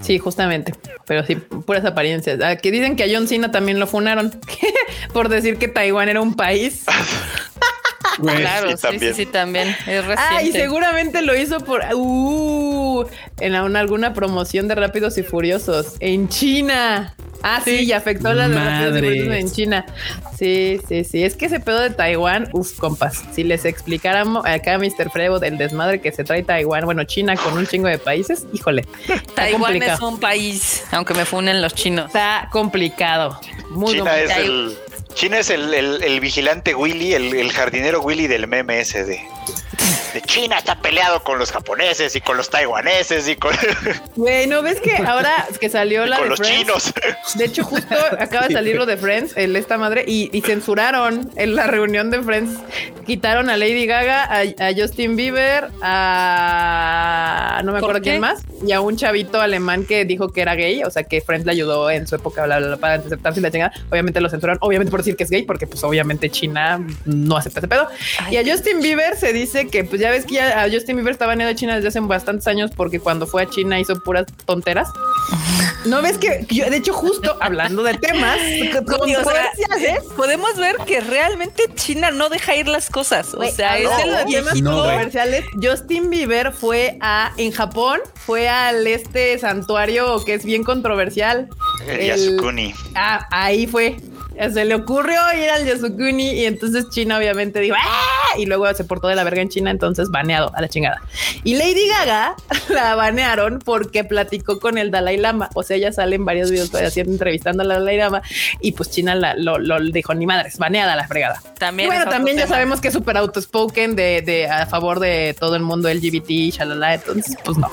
Sí, justamente. Pero sí, puras apariencias. Ah, que dicen que a John Cena también lo funaron (laughs) por decir que Taiwán era un país. (laughs) claro, sí, sí, sí, también. Es reciente. Ah, y seguramente lo hizo por uh, en alguna promoción de Rápidos y Furiosos en China. Ah, sí, y afectó la de en China. Sí, sí, sí. Es que ese pedo de Taiwán, uff, compas. Si les explicáramos acá a Mr. Frevo del desmadre que se trae Taiwán, bueno, China con un chingo de países, híjole. Taiwán es un país, aunque me funen los chinos. Está complicado. Muy China es el, China es el, vigilante Willy, el, jardinero Willy del meme ese de, de, China está peleado con los japoneses y con los taiwaneses y con. (laughs) Bueno, ves que ahora que salió la con los chinos. De hecho, justo (laughs) acaba de salir lo de Friends, el esta madre, y, censuraron en la reunión de Friends. Quitaron a Lady Gaga, a, Justin Bieber, a no me acuerdo quién más, y a un chavito alemán que dijo que era gay, o sea que Friends le ayudó en su época para aceptarse y la chingada. Obviamente lo censuraron, obviamente por decir que es gay, porque pues obviamente China no acepta ese pedo. y a Justin Bieber se dice que pues ya ves que a Justin Bieber baneado de China desde hace bastantes años porque cuando fue a China hizo puras tonteras. No ves que yo, de hecho, justo hablando de temas (laughs) controversiales, podemos ver que realmente China no deja ir las cosas. O sea, es el temas controversiales. Justin Bieber fue a en Japón, fue al este santuario que es bien controversial. El, Yasukuni. Ah, ahí fue se le ocurrió ir al Yasukuni y entonces China obviamente dijo ¡Ah! y luego se portó de la verga en China, entonces baneado a la chingada. Y Lady Gaga (laughs) la banearon porque platicó con el Dalai Lama. O sea, ella sale en varios videos haciendo entrevistando al Dalai Lama y pues China lo, dijo ni madres, baneada la fregada. También bueno, también ya sabemos que es súper outspoken de, de a favor de todo el mundo LGBT, shalala. Entonces, pues no.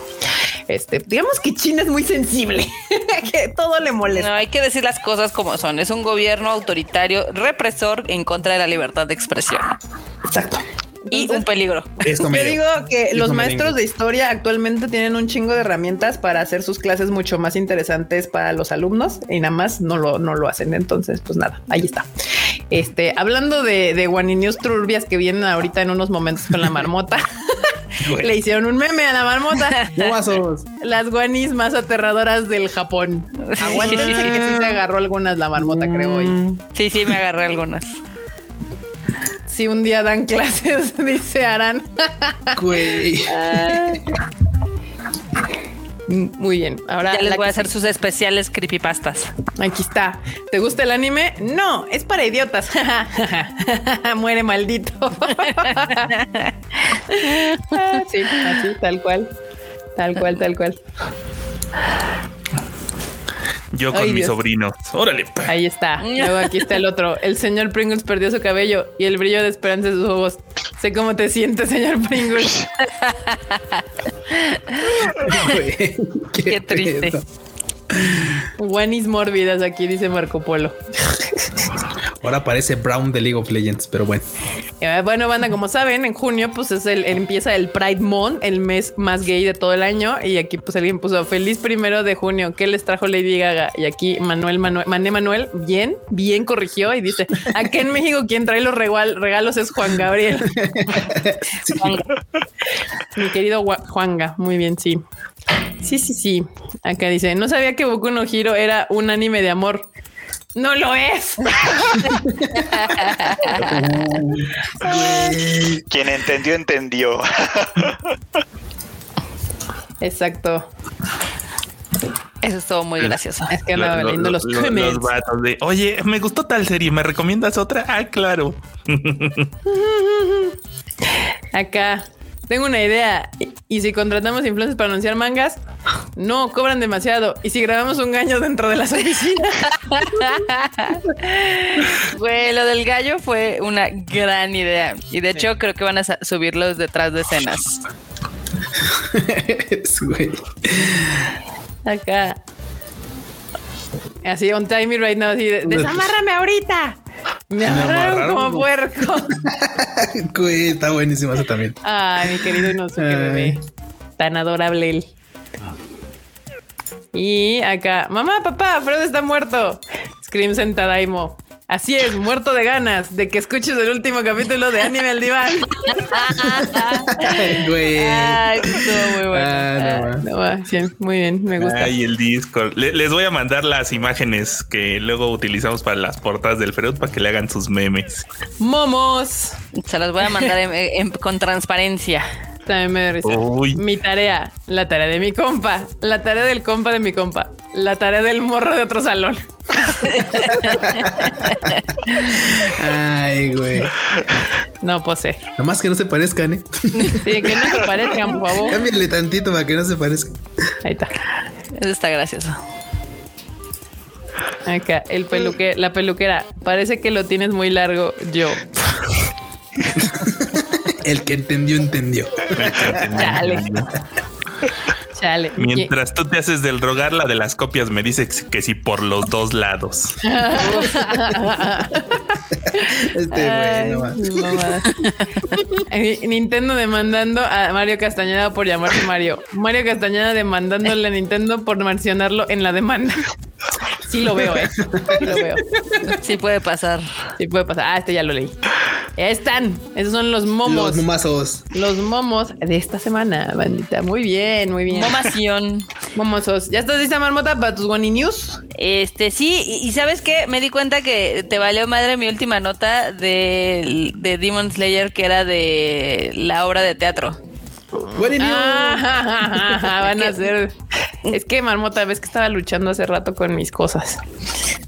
Este, digamos que China es muy sensible, (laughs) que todo le molesta. No, hay que decir las cosas como son. Es un gobierno autoritario, represor en contra de la libertad de expresión. Exacto. y un peligro. Yo digo que los maestros de historia actualmente tienen un chingo de herramientas para hacer sus clases mucho más interesantes para los alumnos y nada más no lo, no lo hacen. Entonces, pues nada, ahí está. Este, hablando de, de News turbias que vienen ahorita en unos momentos con la marmota. (laughs) (laughs) Le hicieron un meme a la marmota. (laughs) Las guanis más aterradoras del Japón. Aguántense que sí se agarró algunas la marmota, creo hoy. Mm. Sí, sí, me agarré algunas. Si un día dan (laughs) clases, dice Aran. Güey. Muy bien. Ahora ya les voy a hacer sus especiales creepypastas. Aquí está. ¿Te gusta el anime? No, es para idiotas. (laughs) Muere maldito. (laughs) sí, así, tal cual. Tal cual, tal cual. Yo con mi sobrino. Órale. Ahí está. Luego aquí está el otro. El señor Pringles perdió su cabello y el brillo de esperanza de sus ojos. Sé cómo te sientes, señor Pringles. (laughs) qué, triste. Guanis mórbidas aquí, dice Marco Polo. Ahora parece Brown de League of Legends, pero bueno. Eh, bueno, banda, como saben, en junio pues es el, empieza el Pride Month, el mes más gay de todo el año. Y aquí pues alguien puso feliz primero de junio. ¿Qué les trajo Lady Gaga? Y aquí Manuel Manuel, Mané Manuel, bien, bien corrigió y dice, aquí en México quien trae los regalos es Juan Gabriel. (laughs) Mi querido Juanga, muy bien, sí. Sí, sí, sí. Acá dice, no sabía que Boku no Hiro era un anime de amor. No lo es. (laughs) Quien entendió, entendió. Exacto. Eso estuvo muy gracioso. Es que andaba leyendo los, los, de, oye, me gustó tal serie, ¿me recomiendas otra? Ah, claro. Acá tengo una idea. ¿Y si contratamos influencers para anunciar mangas? No, cobran demasiado. ¿Y si grabamos un gallo dentro de las oficinas? (laughs) Güey, lo del gallo fue una gran idea. Y de hecho, creo que van a subirlos detrás de escenas. (laughs) Acá. Así, on timing right now. Así, desamárrame ahorita. Me agarraron como puerco. (laughs) Está buenísimo eso también. Ay, mi querido no sé qué bebé. Tan adorable él. Y acá, mamá, papá, Fred está muerto. Scream sentadaimo. Así es, muerto de ganas de que escuches el último capítulo de Anime al Diván. Ay, muy bueno. Ah, muy bien, me gusta. Ay, el Discord. les voy a mandar las imágenes que luego utilizamos para las portadas del Freud para que le hagan sus memes. Momos. Se las voy a mandar con transparencia. También me risa. Mi tarea, la tarea de mi compa, la tarea del compa de mi compa, la tarea del morro de otro salón. Ay, güey. No posee. Pues, Nomás que no se parezcan, ¿eh? Sí, que no se parezcan, por favor. Cámbiale tantito para que no se parezcan. Ahí está. Eso está gracioso. Acá, el peluque, la peluquera. Parece que lo tienes muy largo. Yo. El que entendió, entendió. Dale. (laughs) Mientras tú te haces del rogar, la de las copias me dice que sí por los dos lados. (laughs) este bueno. Nintendo demandando a Mario Castañeda por llamarse Mario. Mario Castañeda demandándole a Nintendo por mencionarlo en la demanda. Sí lo veo, ¿eh? Sí lo veo. Sí puede pasar. Sí puede pasar. Ah, este ya lo leí. Están. Esos son los momos. Los momazos. Los momos de esta semana, bandita. Muy bien, muy bien. Momación. (laughs) Momosos. ¿Ya estás lista, Marmota, para tus One News? Este, sí, y, ¿sabes qué? Me di cuenta que te valió madre mi última nota de, de Demon Slayer, que era de la obra de teatro. Ah, (laughs) van a ser. Es que Marmota, ves que estaba luchando hace rato con mis cosas.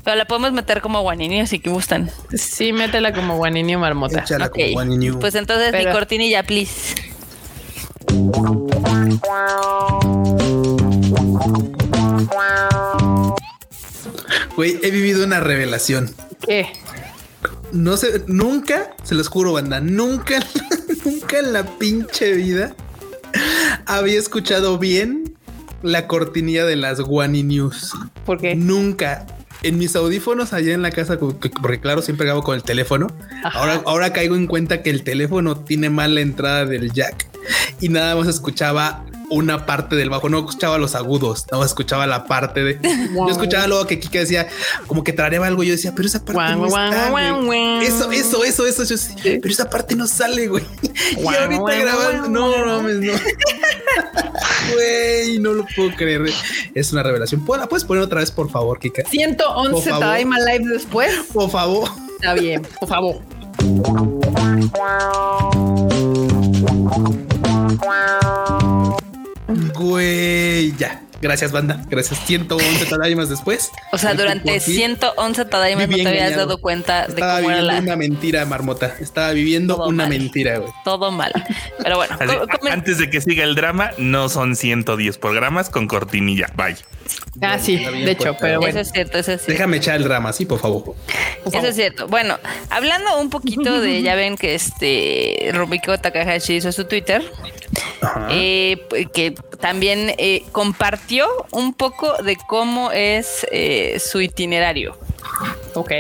Pero la podemos meter como guaninio si que gustan. Sí, métela como guaninio, Marmota. Okay. Pues entonces mi cortinilla, please. Güey, he vivido una revelación. ¿Qué? No sé, nunca, se los juro, banda, nunca, (laughs) nunca en la pinche vida (laughs) había escuchado bien la cortinilla de las Wani News. ¿Por qué? Nunca. En mis audífonos allá en la casa, porque claro, siempre grabo con el teléfono. Ahora, ahora caigo en cuenta que el teléfono tiene mal la entrada del jack y nada más escuchaba una parte del bajo, no escuchaba los agudos, no escuchaba la parte de. Yo escuchaba luego que Kika decía como que trareaba algo. Yo decía, pero esa parte no está, Eso, eso, eso, eso. Yo pero esa parte no sale, güey. (laughs) y ahorita grabando, no, no, no. (laughs) Güey, no lo puedo creer. Es una revelación. ¿La puedes poner otra vez, por favor, Kika? 111 Time Live después. Por favor. Está bien, por favor. (laughs) Güey, ya. Gracias, banda. Gracias. 111 tadaimas después. O sea, durante 111 tadaimas no te habías dado cuenta de cómo era la... una mentira, Marmota. Estaba viviendo una mentira, güey. Todo mal. Pero bueno. antes de que siga el drama, no son 110 programas con cortinilla. Bye. Ah, sí, de hecho, pero bueno. Eso es cierto, eso es cierto. Déjame echar el drama, sí, por favor. eso es cierto. Bueno, hablando un poquito de, ya ven que este Rumiko Takahashi hizo su Twitter, eh, que también eh, compartió un poco de cómo es eh, su itinerario. Ok.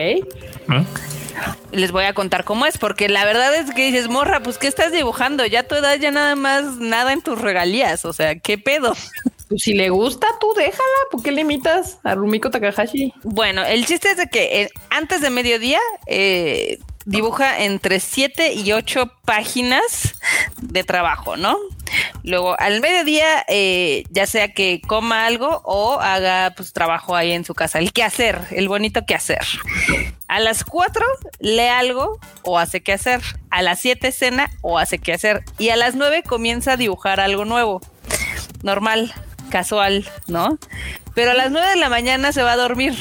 Les voy a contar cómo es, porque la verdad es que dices, morra, pues ¿qué estás dibujando? Ya tu edad ya nada más nada en tus regalías, o sea, ¿qué pedo? Pues si le gusta, tú déjala. ¿Por qué le imitas a Rumiko Takahashi? Bueno, el chiste es de que eh, antes de mediodía eh, dibuja entre 7 y 8 páginas de trabajo, ¿no? Luego al mediodía, eh, ya sea que coma algo o haga pues trabajo ahí en su casa, el hacer, el bonito hacer. A las 4 lee algo o hace hacer. A las 7 cena o hace hacer. Y a las 9 comienza a dibujar algo nuevo. Normal casual, ¿no? Pero a las 9 de la mañana se va a dormir.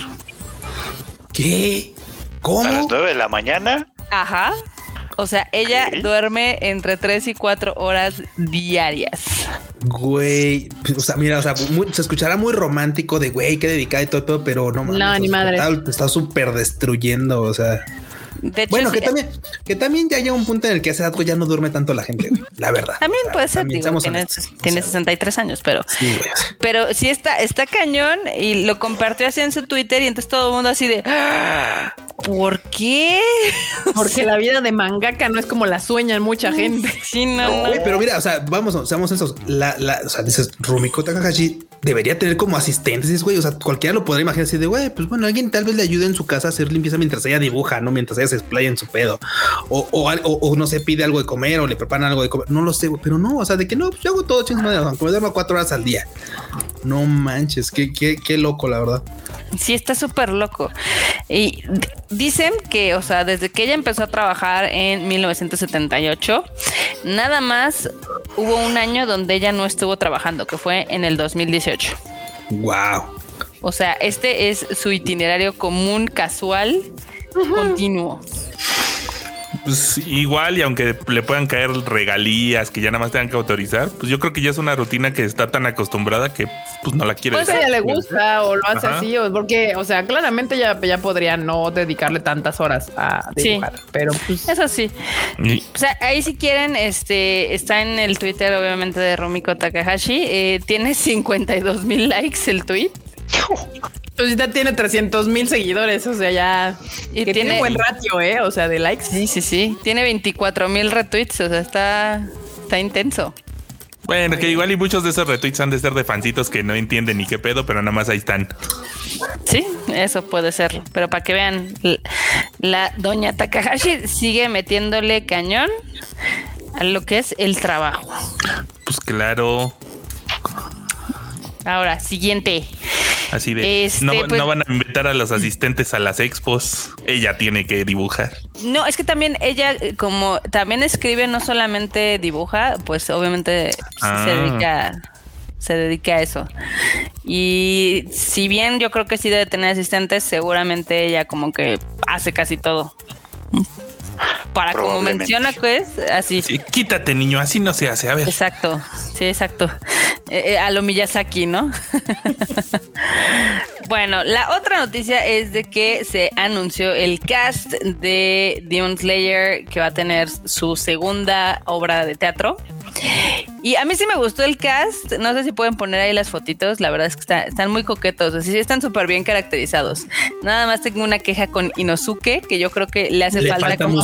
¿Qué? ¿Cómo? ¿A las 9 de la mañana? Ajá. O sea, ella duerme entre 3 y 4 horas diarias. Güey, o sea, mira, o sea, se escuchará muy romántico de güey, qué dedicada y todo, todo pero no mames. No, ni madre. Te está súper destruyendo, o sea bueno, que también, que también ya llega un punto en el que hace rato ya no duerme tanto la gente, la verdad. También puede ser, tiene, tiene 63 años, pero, pero sí está, está cañón y lo compartió así en su Twitter y entonces todo el mundo así de ¡Ah! ¿Por qué? (laughs) Porque la vida de mangaka no es como la sueñan mucha gente. Sí, no, Pero mira, o sea, vamos, seamos esos. La, la, o sea, dices Rumiko Takahashi debería tener como asistentes, güey. O sea, cualquiera lo podría imaginar así de güey, pues bueno, alguien tal vez le ayude en su casa a hacer limpieza mientras ella dibuja, no mientras ella se explaya en su pedo o, o, o, no se pide algo de comer o le preparan algo de comer. No lo sé, pero no, o sea, de que no, pues yo hago todo chingados, aunque me duerma cuatro horas al día. No manches, qué, qué, qué loco, la verdad. Sí, está súper loco. Y dicen que, o sea, desde que ella empezó a trabajar en 1978, nada más hubo un año donde ella no estuvo trabajando, que fue en el 2018. Wow. O sea, este es su itinerario común, casual, continuo. Pues igual, y aunque le puedan caer regalías que ya nada más tengan que autorizar, pues yo creo que ya es una rutina que está tan acostumbrada que pues no la quiere. Pues a ella le gusta o lo hace así, o porque, o sea, claramente ya, ya podría no dedicarle tantas horas a dibujar, pero pues. Eso sí. O sea, ahí si quieren, este está en el Twitter, obviamente, de Rumiko Takahashi. Eh, tiene 52 mil likes el tweet. Pues ya tiene 300 mil seguidores, o sea, ya y tiene, buen ratio, ¿eh? O sea, de likes. Sí, sí, sí. Tiene 24 mil retweets, o sea, está, está intenso. Bueno, que igual y muchos de esos retweets han de ser de fancitos que no entienden ni qué pedo, pero nada más ahí están. Sí, eso puede ser. Pero para que vean, la doña Takahashi sigue metiéndole cañón a lo que es el trabajo. Pues claro. Ahora, siguiente. Así de este, no, pues van a invitar a los asistentes a las expos. Ella tiene que dibujar. No, es que también ella, como también escribe, no solamente dibuja, pues obviamente se ah. dedica se dedica a eso. Y si bien yo creo que sí debe tener asistentes, seguramente ella como que hace casi todo. Para como menciona, pues, así. quítate, niño, así no se hace. A ver. Exacto, sí, exacto. Eh, eh, a lo Miyazaki, ¿no? (laughs) bueno, la otra noticia es de que se anunció el cast de Demon Slayer que va a tener su segunda obra de teatro. Y a mí sí me gustó el cast. No sé si pueden poner ahí las fotitos. La verdad es que están muy coquetos. Así están súper bien caracterizados. Nada más tengo una queja con Inosuke, que yo creo que le hace falta, como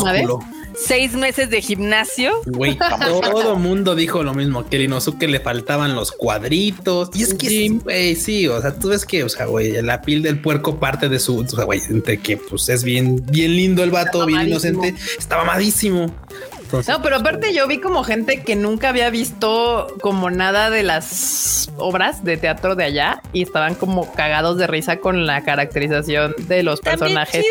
seis meses de gimnasio. Güey, (laughs) todo mundo dijo lo mismo, que Inosuke le faltaban los cuadritos. Y es que sí, güey, sí, o sea, tú ves que, o sea, güey, la piel del puerco parte de su, o sea, güey, entre que pues es bien, bien lindo el vato, bien inocente, está mamadísimo no, pero aparte yo vi como gente que nunca había visto como nada de las obras de teatro de allá y estaban como cagados de risa con la caracterización de los personajes.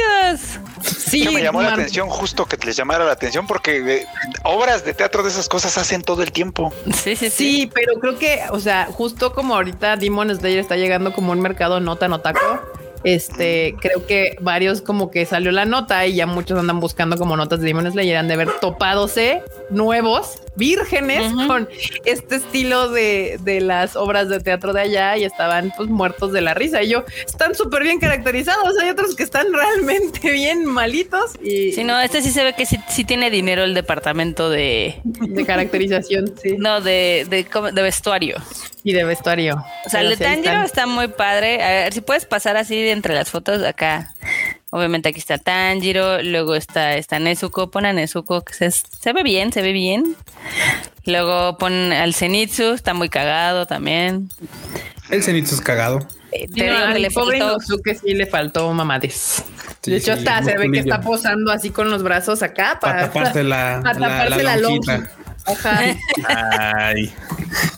Sí, me llamó la atención justo que les llamara la atención porque eh, obras de teatro de esas cosas hacen todo el tiempo. Sí, sí, sí, pero creo que, o sea, justo como ahorita Demon Slayer está llegando como un mercado no tan otaco este, creo que varios como que salió la nota y ya muchos andan buscando como notas de Demon Slayer. Han de haber topádose nuevos vírgenes con este estilo de, de, las obras de teatro de allá y estaban pues muertos de la risa. Y yo, están súper bien caracterizados. Hay otros que están realmente (laughs) bien malitos. Y si no, este sí se ve que sí, tiene dinero el departamento de, de caracterización. Sí. No, de, de, de vestuario. Y de vestuario. O sea, el de Tanjiro está muy padre. A ver si puedes pasar así de entre las fotos acá. Obviamente aquí está Tanjiro, luego está, está Nezuko, pon a Nezuko, que se, se ve bien, se ve bien. Luego pon al Zenitsu, está muy cagado también. El Zenitsu es cagado. Eh, le pobre Inosuke sí le faltó mamades. de hecho, hasta se ve que está posando así con los brazos acá para, taparse la, la, la, Ay.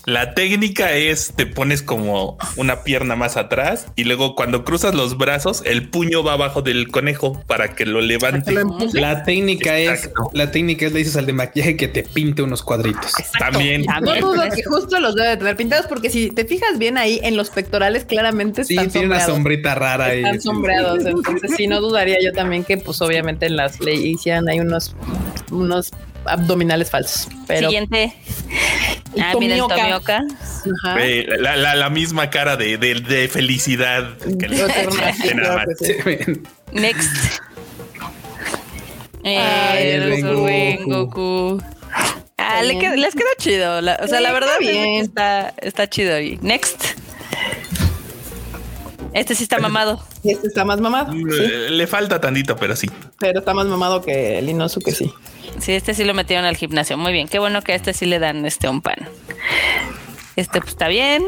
La técnica es te pones como una pierna más atrás y luego cuando cruzas los brazos, el puño va abajo del conejo para que lo levante. la técnica es la técnica es le dices al de maquillaje que te pinte unos cuadritos. También. No dudo que justo los debe tener pintados porque si te fijas bien ahí en los pectorales claramente están sí, tiene una sombrita rara están ahí. sombreados. Entonces sí, no dudaría yo también que pues obviamente en las leyes hicieran hay unos unos abdominales falsos. Pero... Siguiente. Ah, mira Tomioka. Eh, la, la, la, misma cara de, de, de felicidad. Que le... Next. Eh, Goku. Goku. Ah, le queda, les queda chido. La, o sea, la verdad bien. Está, está chido. Y next. Este sí está mamado. Este está más mamado. Le, le falta tantito, pero sí. Pero está más mamado que el Inosuke, sí. Sí, este sí lo metieron al gimnasio. Muy bien. Qué bueno que a este sí le dan este un pan. Este pues está bien.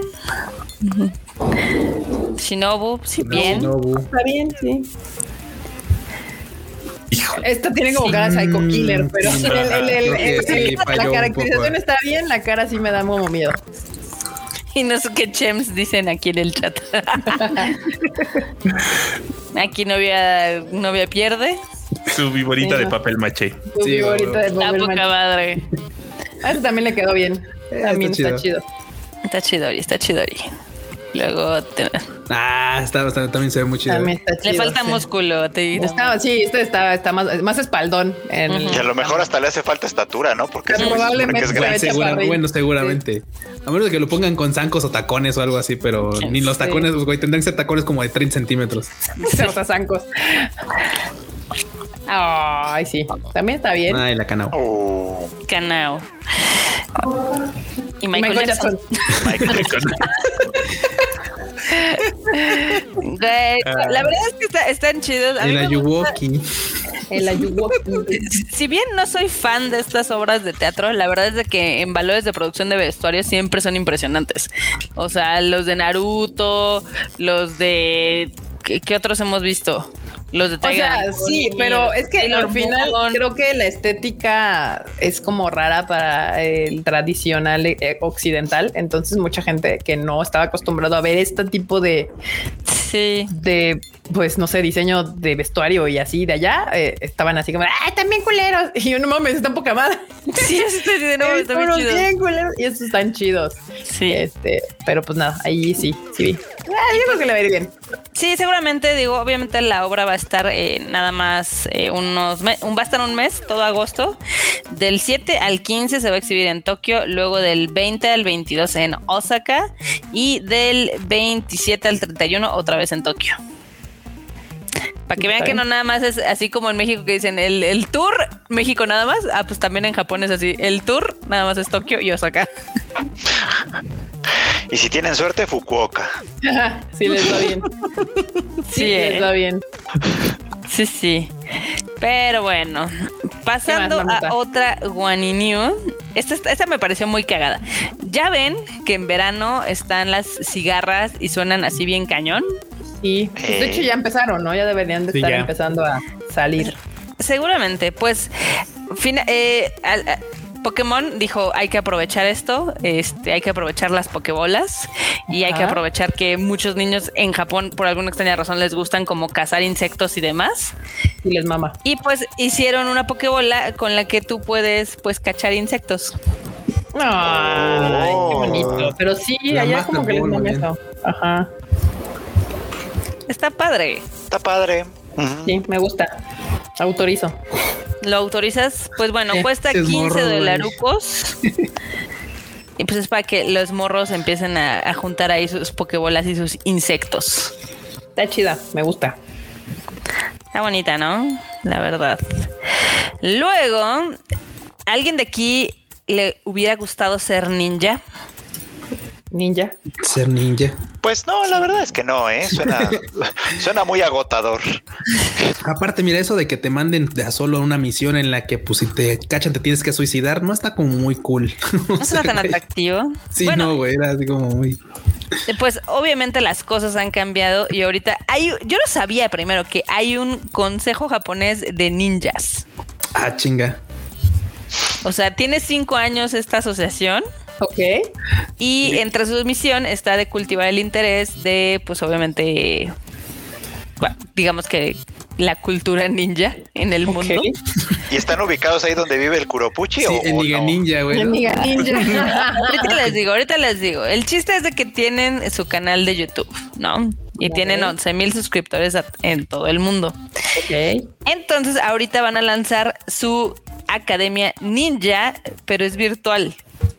Shinobu, sí, bien. Está bien, sí. Esto tiene como cara Psycho Killer, pero la caracterización está bien, la cara sí me da como miedo. Y no sé qué chems dicen aquí en el chat. aquí novia, novia pierde. Su viborita de papel maché. Su viborita de papel maché. madre. A eso también le quedó bien. Eh, también está, chido. Está chidori, está chidori. Luego Ah, está, también se ve muy chido. También está chido, le falta músculo. Te está, sí, este está, está más, más espaldón. En Y a lo mejor hasta le hace falta estatura, ¿no? Porque, es, probablemente es grande. bueno, seguramente. A menos de que lo pongan con zancos o tacones o algo así, pero ni los tacones, güey, tendrán que ser tacones como de 30 centímetros. (laughs) O sea, zancos. Ay, sí. También está bien. Ay, la canao. Oh. Canao. Y Michael, Jackson. Michael Jackson. (laughs) la verdad es que están chidos. el Ayuwoki. El Ayuwoki. (laughs) Si bien no soy fan de estas obras de teatro, la verdad es de que en valores de producción de vestuario siempre son impresionantes. O sea, los de Naruto, los de ¿qué, otros hemos visto? Los de O sea, sí, pero es que al final creo que la estética es como rara para el tradicional eh, occidental. Entonces, mucha gente que no estaba acostumbrado a ver este tipo de, sí. de pues no sé, diseño de vestuario y así de allá, eh, estaban así como, ¡ay, también culeros! Y yo no mames, están poca madre. (laughs) Sí, este de nuevo está chido. culeros. Y estos están chidos. Sí. Este, pero pues nada, ahí sí, sí vi. Ah, yo creo que le va a ir bien. Sí, seguramente, digo, obviamente la obra va a estar eh, nada más eh, unos, un, va a estar un mes, todo agosto. Del 7 al 15 se va a exhibir en Tokio, luego del 20 al 22 en Osaka y del 27 al 31 otra vez en Tokio. Para que vean que no nada más es así como en México que dicen el, el, tour México nada más. Ah, pues también en Japón es así. El tour nada más es Tokio y Osaka. Y si tienen suerte, Fukuoka. sí, les va bien. (laughs) Sí, les eh. va bien. Sí, sí. Pero bueno, pasando a otra Guaniniu. Esta, esta me pareció muy cagada. Ya ven que en verano están las cigarras y suenan así bien cañón. Sí, pues, de hecho ya empezaron, ¿no? Ya deberían de estar empezando a salir. Seguramente, pues eh, Pokémon dijo hay que aprovechar esto, este, hay que aprovechar las Pokébolas y hay que aprovechar que muchos niños en Japón por alguna extraña razón les gustan como cazar insectos y demás. Y les mama. Y pues hicieron una Pokébola con la que tú puedes pues cachar insectos. Ay, qué bonito. Pero sí, allá como que les mama eso. Ajá. Está padre. Está padre. Sí, me gusta. Autorizo. ¿Lo autorizas? Pues bueno, cuesta 15 dolarucos. (laughs) y pues es para que los morros empiecen a, juntar ahí sus pokebolas y sus insectos. Está chida, me gusta. Está bonita, ¿no? La verdad. Luego, ¿alguien de aquí le hubiera gustado ser ninja? Ninja. Ser ninja. Pues no, la verdad es que no, ¿eh? Suena, (laughs) suena muy agotador. Aparte, mira, eso de que te manden de a solo una misión en la que, pues, si te cachan, te tienes que suicidar, no está como muy cool. (laughs) No está tan atractivo. Sí, no, güey, era así como muy. Pues obviamente las cosas han cambiado y ahorita hay, yo no sabía primero que hay un consejo japonés de ninjas. Ah, chinga. O sea, tiene cinco años esta asociación. Ok. Y entre su misión está de cultivar el interés de, pues obviamente, digamos que la cultura ninja en el mundo. ¿Y están ubicados ahí donde vive el Kuropuchi? Sí, en Niga Ninja, güey. En Niga Ninja. (laughs) ahorita les digo, ahorita les digo. El chiste es de que tienen su canal de YouTube, ¿no? Y tienen 11 mil suscriptores en todo el mundo. Ok. Entonces, ahorita van a lanzar su academia ninja, pero es virtual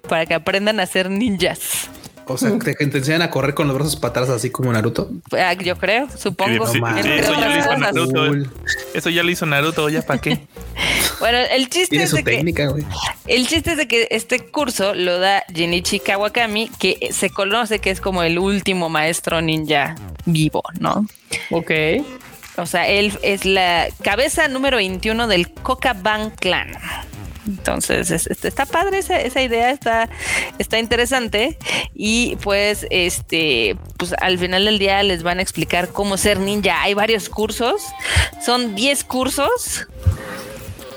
para que aprendan a ser ninjas. O sea, que te, enseñan a correr con los brazos para así como Naruto. Ah, yo creo, supongo. eso, ya lo hizo Naruto, eso ya lo hizo Naruto, ya para qué. (laughs) bueno, el chiste es de que el chiste es de que este curso lo da Jinichi Kawakami, que se conoce que es como el último maestro ninja vivo, ¿no? Ok. O sea, él es la cabeza número 21 del Kokaban Clan. Entonces, está padre esa, esa, idea, está, está interesante. Y pues, este, pues al final del día les van a explicar cómo ser ninja. Hay varios cursos, son 10 cursos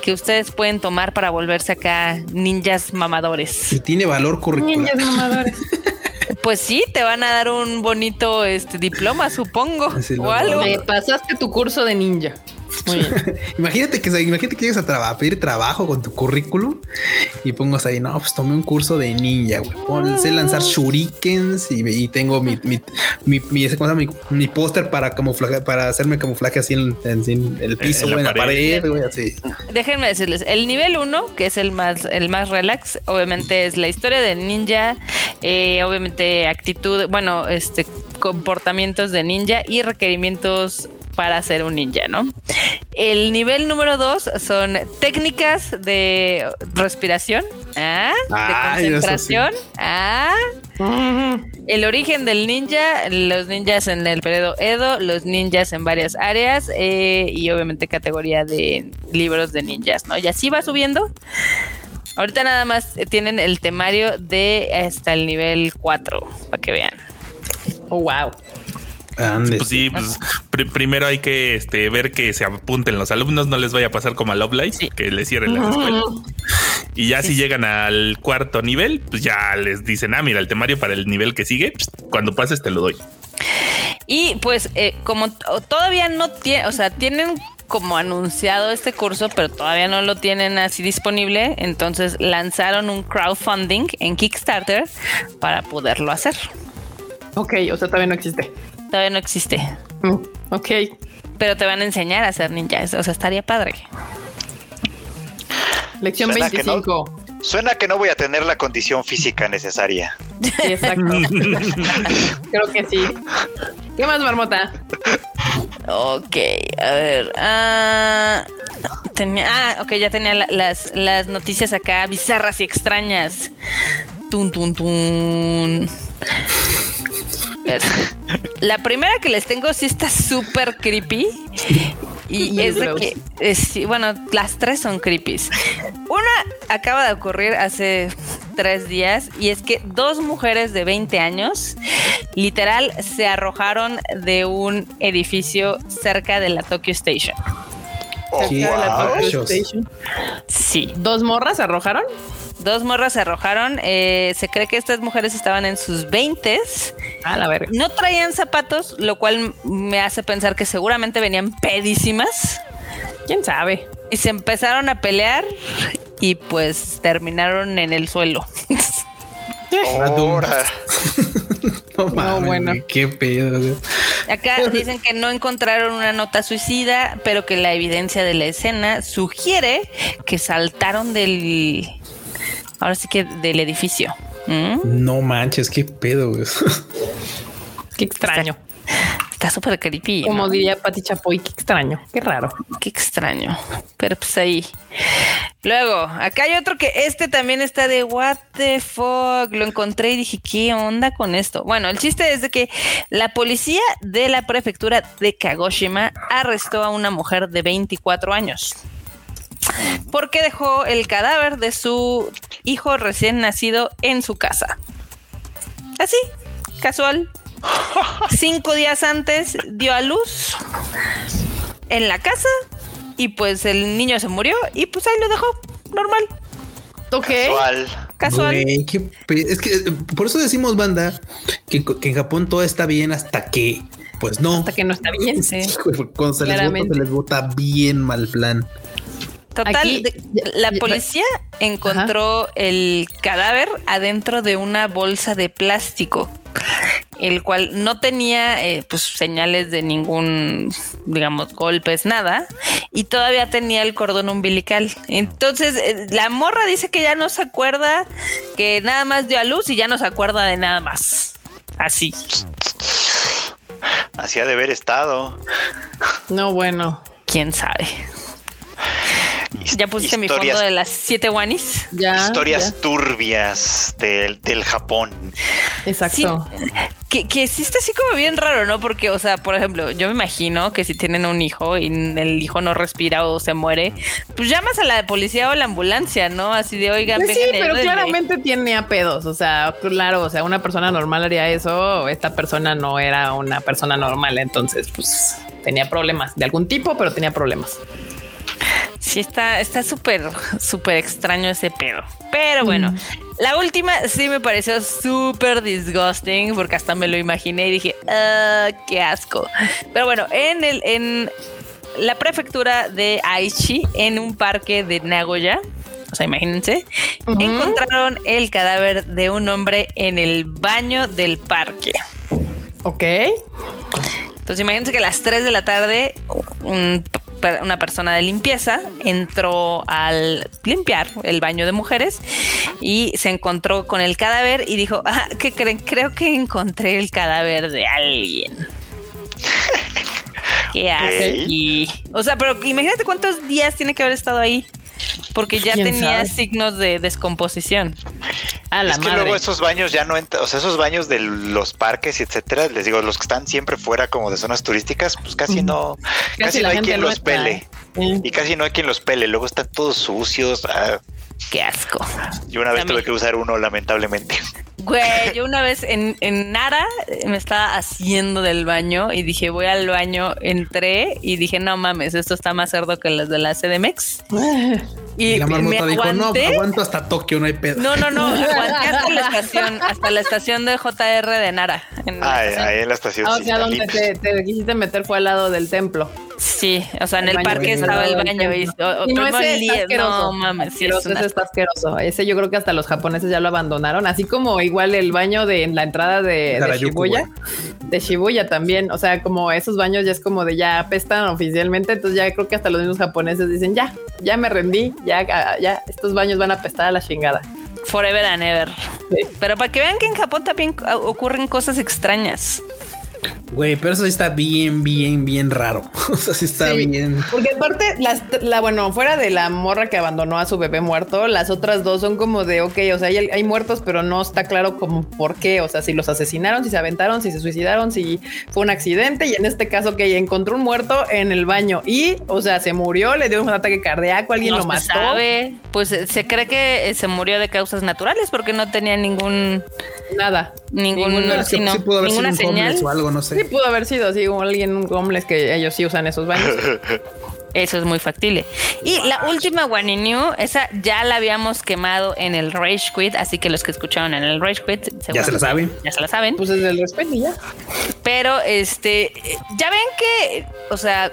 que ustedes pueden tomar para volverse acá ninjas mamadores. Y tiene valor curricular. Ninjas mamadores. (laughs) Pues sí, te van a dar un bonito este diploma, supongo. o algo. Me pasaste tu curso de ninja. (laughs) imagínate que imagínate que llegas a, pedir trabajo con tu currículum y pongas ahí, no, pues tomé un curso de ninja, güey. Sé lanzar shurikens y, tengo mi, mi, mi, mi, póster para camuflaje, para hacerme camuflaje así en, el piso, en, la pared, güey, así. Déjenme decirles, el nivel 1, que es el más, el más relax, obviamente es la historia de ninja, eh, obviamente actitud, bueno, este comportamientos de ninja y requerimientos para ser un ninja, ¿no? El nivel número dos son técnicas de respiración, ¿ah? de concentración, ¿ah? el origen del ninja, los ninjas en el periodo Edo, los ninjas en varias áreas eh, y obviamente categoría de libros de ninjas, ¿no? Y así va subiendo. Ahorita nada más tienen el temario de hasta el nivel 4, para que vean. Oh, wow. Pues sí, pues primero hay que este, ver que se apunten los alumnos, no les vaya a pasar como a Love Life, que les cierren la escuela. Y ya si llegan al cuarto nivel, pues ya les dicen, ah, mira, el temario para el nivel que sigue, pues, cuando pases te lo doy. Y pues eh, como todavía no tiene, o sea, tienen como anunciado este curso, pero todavía no lo tienen así disponible, entonces lanzaron un crowdfunding en Kickstarter para poderlo hacer. Ok, o sea, todavía no existe. Todavía no existe. Mm, ok. Pero te van a enseñar a hacer ninjas, o sea, estaría padre. Lección 25. suena que no voy a tener la condición física necesaria. exacto. (laughs) Creo que sí. ¿Qué más, Marmota? Ok, a ver. Ah, tenía, ah, ok, ya tenía las, las noticias acá bizarras y extrañas. Tun, tun, tun. La primera que les tengo sí está súper creepy. Y es de que, bueno, las tres son creepy. Una acaba de ocurrir hace tres días y es que dos mujeres de 20 años literal se arrojaron de un edificio cerca de la Tokyo Station. ¿Cerca de la Tokyo Station? Sí. ¿Dos morras se arrojaron? Dos morras se arrojaron. Eh, se cree que estas mujeres estaban en sus 20 A la verga. No traían zapatos, lo cual me hace pensar que seguramente venían pedísimas. ¿Quién sabe? Y se empezaron a pelear y pues terminaron en el suelo. Ahora. (laughs) no, bueno. Qué pedo. Acá dicen que no encontraron una nota suicida, pero que la evidencia de la escena sugiere que saltaron del ahora sí que del edificio. ¿Mm? No manches, qué pedo. Qué extraño. Está súper creepy. Como diría Pati Chapoy, qué extraño, qué raro. Qué extraño. Pero pues ahí. Luego, acá hay otro que este también está de what the fuck. Lo encontré y dije, ¿qué onda con esto? Bueno, el chiste es de que la policía de la prefectura de Kagoshima arrestó a una mujer de 24 años porque dejó el cadáver de su hijo recién nacido en su casa. Así, casual. Cinco días antes dio a luz en la casa y pues el niño se murió y pues ahí lo dejó, normal. Ok. Casual. Casual. es que por eso decimos, banda, que, en Japón todo está bien hasta que, pues no. Hasta que no está bien, (laughs) sí. Cuando se les, vota, se les vota bien mal plan. Total, la policía encontró el cadáver adentro de una bolsa de plástico, el cual no tenía eh, pues señales de ningún, digamos, golpes, nada, y todavía tenía el cordón umbilical. Entonces, eh, la morra dice que ya no se acuerda, que nada más dio a luz y ya no se acuerda de nada más. Así. Así ha de haber estado. No, bueno. ¿Quién sabe? (laughs) Ya pusiste mi fondo de las siete wanis. historias turbias del, Japón. Exacto. que, que sí está así como bien raro, ¿no? Porque, o sea, por ejemplo, yo me imagino que si tienen un hijo y el hijo no respira o se muere, pues llamas a la policía o a la ambulancia, ¿no? Así de, oigan, pues Sí, pero claramente tiene a pedos. O sea, claro, o sea, una persona normal haría eso. Esta persona no era una persona normal. Entonces, pues tenía problemas de algún tipo, pero tenía problemas. Sí, está, está súper, súper extraño ese pedo. Pero bueno, la última sí me pareció súper disgusting porque hasta me lo imaginé y dije, ah, qué asco. Pero bueno, en el, en la prefectura de Aichi, en un parque de Nagoya, o sea, imagínense, encontraron el cadáver de un hombre en el baño del parque. Ok. Entonces imagínense que a las 3 de la tarde un una persona de limpieza entró al limpiar el baño de mujeres y se encontró con el cadáver y dijo, ah, ¿qué creen? Creo que encontré el cadáver de alguien. (laughs) ¿Qué hace? O sea, pero imagínate cuántos días tiene que haber estado ahí porque ya tenía signos de descomposición. A la es que luego esos baños ya no entran, o sea, esos baños de los parques y etcétera, les digo, los que están siempre fuera como de zonas turísticas, pues casi no, casi, no hay quien los pele. Y casi no hay quien los pele, luego están todos sucios. Ah. Qué asco. Yo una vez tuve que usar uno, lamentablemente. Güey, yo una vez en, en Nara me estaba haciendo del baño y dije, voy al baño, entré y dije, no mames, esto está más cerdo que las de la CDMX. (laughs) Y, la marmota dijo, no, aguanto hasta Tokio, no hay pedo. No, no, no, (laughs) aguanté hasta la estación, hasta la estación de JR de Nara. ahí en la estación. Ah, o sea, donde te, te, quisiste meter fue al lado del templo. Sí, o sea, en el, parque estaba el baño. Y, no, ese no mames, sí, es ese está asqueroso. Ese yo creo que hasta los japoneses ya lo abandonaron, así como igual el baño de en la entrada de, de Shibuya, de Shibuya también. O sea, como esos baños ya es como de ya apestan oficialmente, entonces ya creo que hasta los mismos japoneses dicen ya, ya me rendí, ya, ya estos baños van a apestar a la chingada. Forever and ever. Pero para que vean que en Japón también ocurren cosas extrañas. Güey, pero eso sí está bien, bien, bien raro. (laughs) o sea, sí está bien. Porque aparte, la, bueno, fuera de la morra que abandonó a su bebé muerto, las otras dos son como de, ok, o sea, hay, hay, muertos, pero no está claro como por qué. O sea, si los asesinaron, si se aventaron, si se suicidaron, si fue un accidente. Y en este caso, que encontró un muerto en el baño y, o sea, se murió, le dio un ataque cardíaco, alguien lo mató. Sabe. Pues eh, se cree que eh, se murió de causas naturales porque no tenía ningún. Nada. Ningún, ninguna señal. O algo, no sé. Sí, pudo haber sido así, como alguien, un homeless que ellos sí usan esos baños. (laughs) Eso es muy factible. Y la última One New, esa ya la habíamos quemado en el Rage Quit, así que los que escucharon en el Rage Quit ya se la saben. Ya se la saben. Pues es del respeto y ya. Pero este, ya ven que, o sea,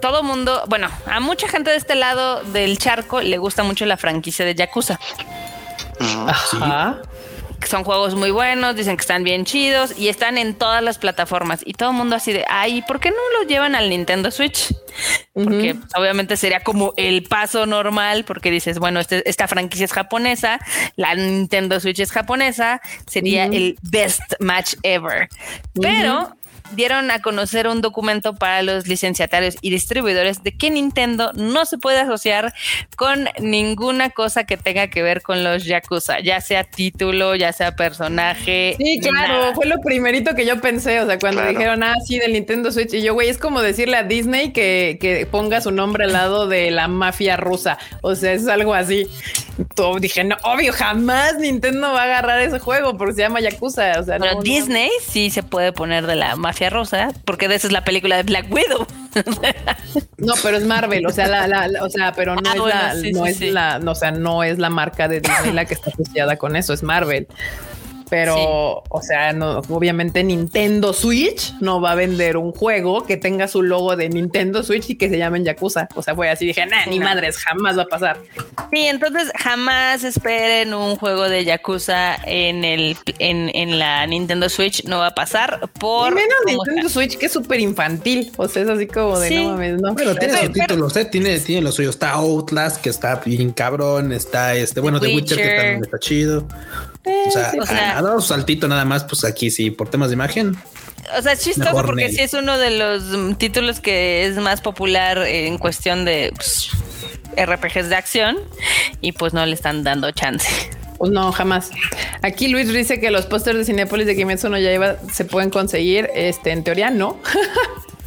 todo mundo, bueno, a mucha gente de este lado del charco le gusta mucho la franquicia de Yakuza. Ajá son juegos muy buenos, dicen que están bien chidos y están en todas las plataformas. Y todo el mundo así de, ay, ¿por qué no lo llevan al Nintendo Switch? Porque obviamente sería como el paso normal, porque dices, bueno, este, esta franquicia es japonesa, la Nintendo Switch es japonesa, sería el best match ever. Pero dieron a conocer un documento para los licenciatarios y distribuidores de que Nintendo no se puede asociar con ninguna cosa que tenga que ver con los Yakuza, ya sea título, ya sea personaje. Sí, claro, fue lo primerito que yo pensé, o sea, cuando dijeron, ah, sí, del Nintendo Switch, y yo, güey, es como decirle a Disney que, que ponga su nombre al lado de la mafia rusa, o sea, es algo así. Todo, dije, no, obvio, jamás Nintendo va a agarrar ese juego porque se llama Yakuza, o sea, Pero Disney sí se puede poner de la mafia rosa, porque esa es la película de Black Widow. (laughs) no, pero es Marvel, o sea, la, o sea, pero no ah, es la, no es la, o sea, no es la marca de (laughs) Disney la que está asociada con eso, es Marvel. Pero, o sea, no, obviamente Nintendo Switch no va a vender un juego que tenga su logo de Nintendo Switch y que se llame Yakuza. O sea, fue así, dije, nah, ni madres, jamás va a pasar. Sí, entonces jamás esperen un juego de Yakuza en el en, en la Nintendo Switch, no va a pasar por... menos Nintendo Switch que es súper infantil, o sea, es así como de no mames, no. Pero tiene sus títulos, ¿eh? Tiene, tiene lo suyo. Está Outlast, que está bien cabrón, está este, bueno, The Witcher, que también está chido. O sea, o sea ha dado saltito nada más, pues aquí sí, por temas de imagen. O sea, es chistoso porque sí es uno de los mm, títulos que es más popular en cuestión de pues, RPGs de acción y pues no le están dando chance. Pues no, jamás. Aquí Luis dice que los pósters de Cinepolis de Kimetsu no iba se pueden conseguir. Este, en teoría no. (laughs)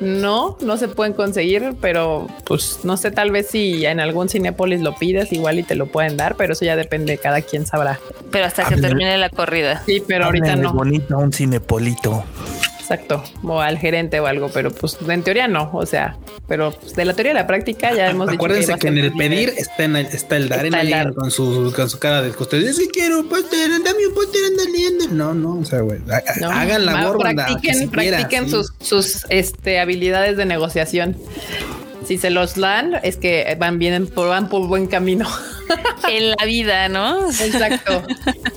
No, no se pueden conseguir, pero pues no sé, tal vez si en algún Cinépolis lo pides, igual y te lo pueden dar, pero eso ya depende, cada quien sabrá. Pero hasta que termine la corrida. Sí, pero ahorita no. bonito un cinepolito. Exacto, o al gerente o algo, pero pues en teoría no, o sea, pero pues, de la teoría a la práctica ya hemos dicho Acuérdense que, en el pedir está, en el, está el dar, en el con su, con su cara de coste. Es que quiero un póster, dame un póster. No, no, o sea, güey, hagan la Practiquen, practiquen sus, sus este, habilidades de negociación si se los dan, es que van bien, van por buen camino. (laughs) en la vida, ¿no? Exacto.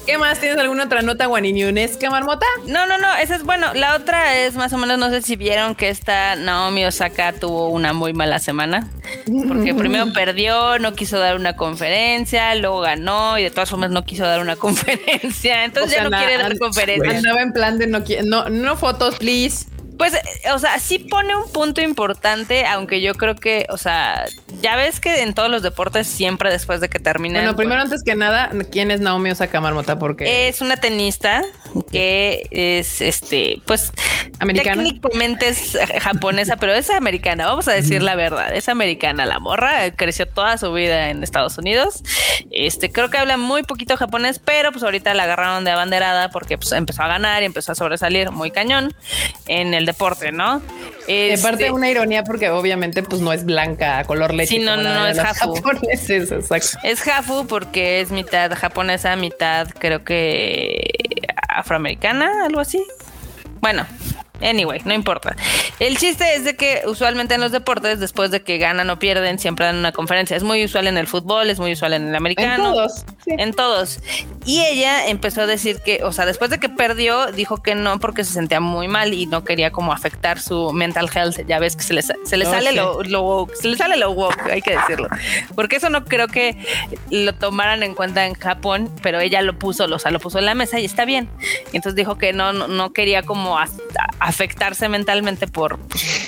¿Qué más? ¿Tienes alguna otra nota guaniñunesca, Marmota? No, no, no. Esa es bueno. La otra es más o menos, no sé si vieron que esta Naomi Osaka tuvo una muy mala semana. Porque primero (laughs) perdió, no quiso dar una conferencia, luego ganó y de todas formas no quiso dar una (laughs) conferencia. Entonces ya no quiere dar conferencia. Andaba en plan de no, no, no fotos, please. Pues, o sea, sí pone un punto importante, aunque yo creo que, o sea, ya ves que en todos los deportes siempre después de que termina. Bueno, primero antes que nada, ¿quién es Naomi Osaka Marmota? Porque es una tenista que es, este, pues, americana. Técnicamente es japonesa, pero es americana. Vamos a decir la verdad, es americana. La morra creció toda su vida en Estados Unidos. Este, creo que habla muy poquito japonés, pero pues ahorita la agarraron de abanderada porque pues empezó a ganar y empezó a sobresalir muy cañón en el deporte, ¿no? Este, parte una ironía porque obviamente pues no es blanca, color leche. Sí, no, no, es Hafu. Es Hafu porque es mitad japonesa, mitad creo que afroamericana, algo así. Bueno, Anyway, no importa. El chiste es de que usualmente en los deportes, después de que ganan o pierden, siempre dan una conferencia. Es muy usual en el fútbol, es muy usual en el americano. En todos. En todos. Y ella empezó a decir que, o sea, después de que perdió, dijo que no porque se sentía muy mal y no quería como afectar su mental health. Ya ves que se le, se le sale lo, lo, se le sale lo woke, hay que decirlo. Porque eso no creo que lo tomaran en cuenta en Japón, pero ella lo puso, o sea, lo puso en la mesa y está bien. Y entonces dijo que no, no, quería como afectarse mentalmente por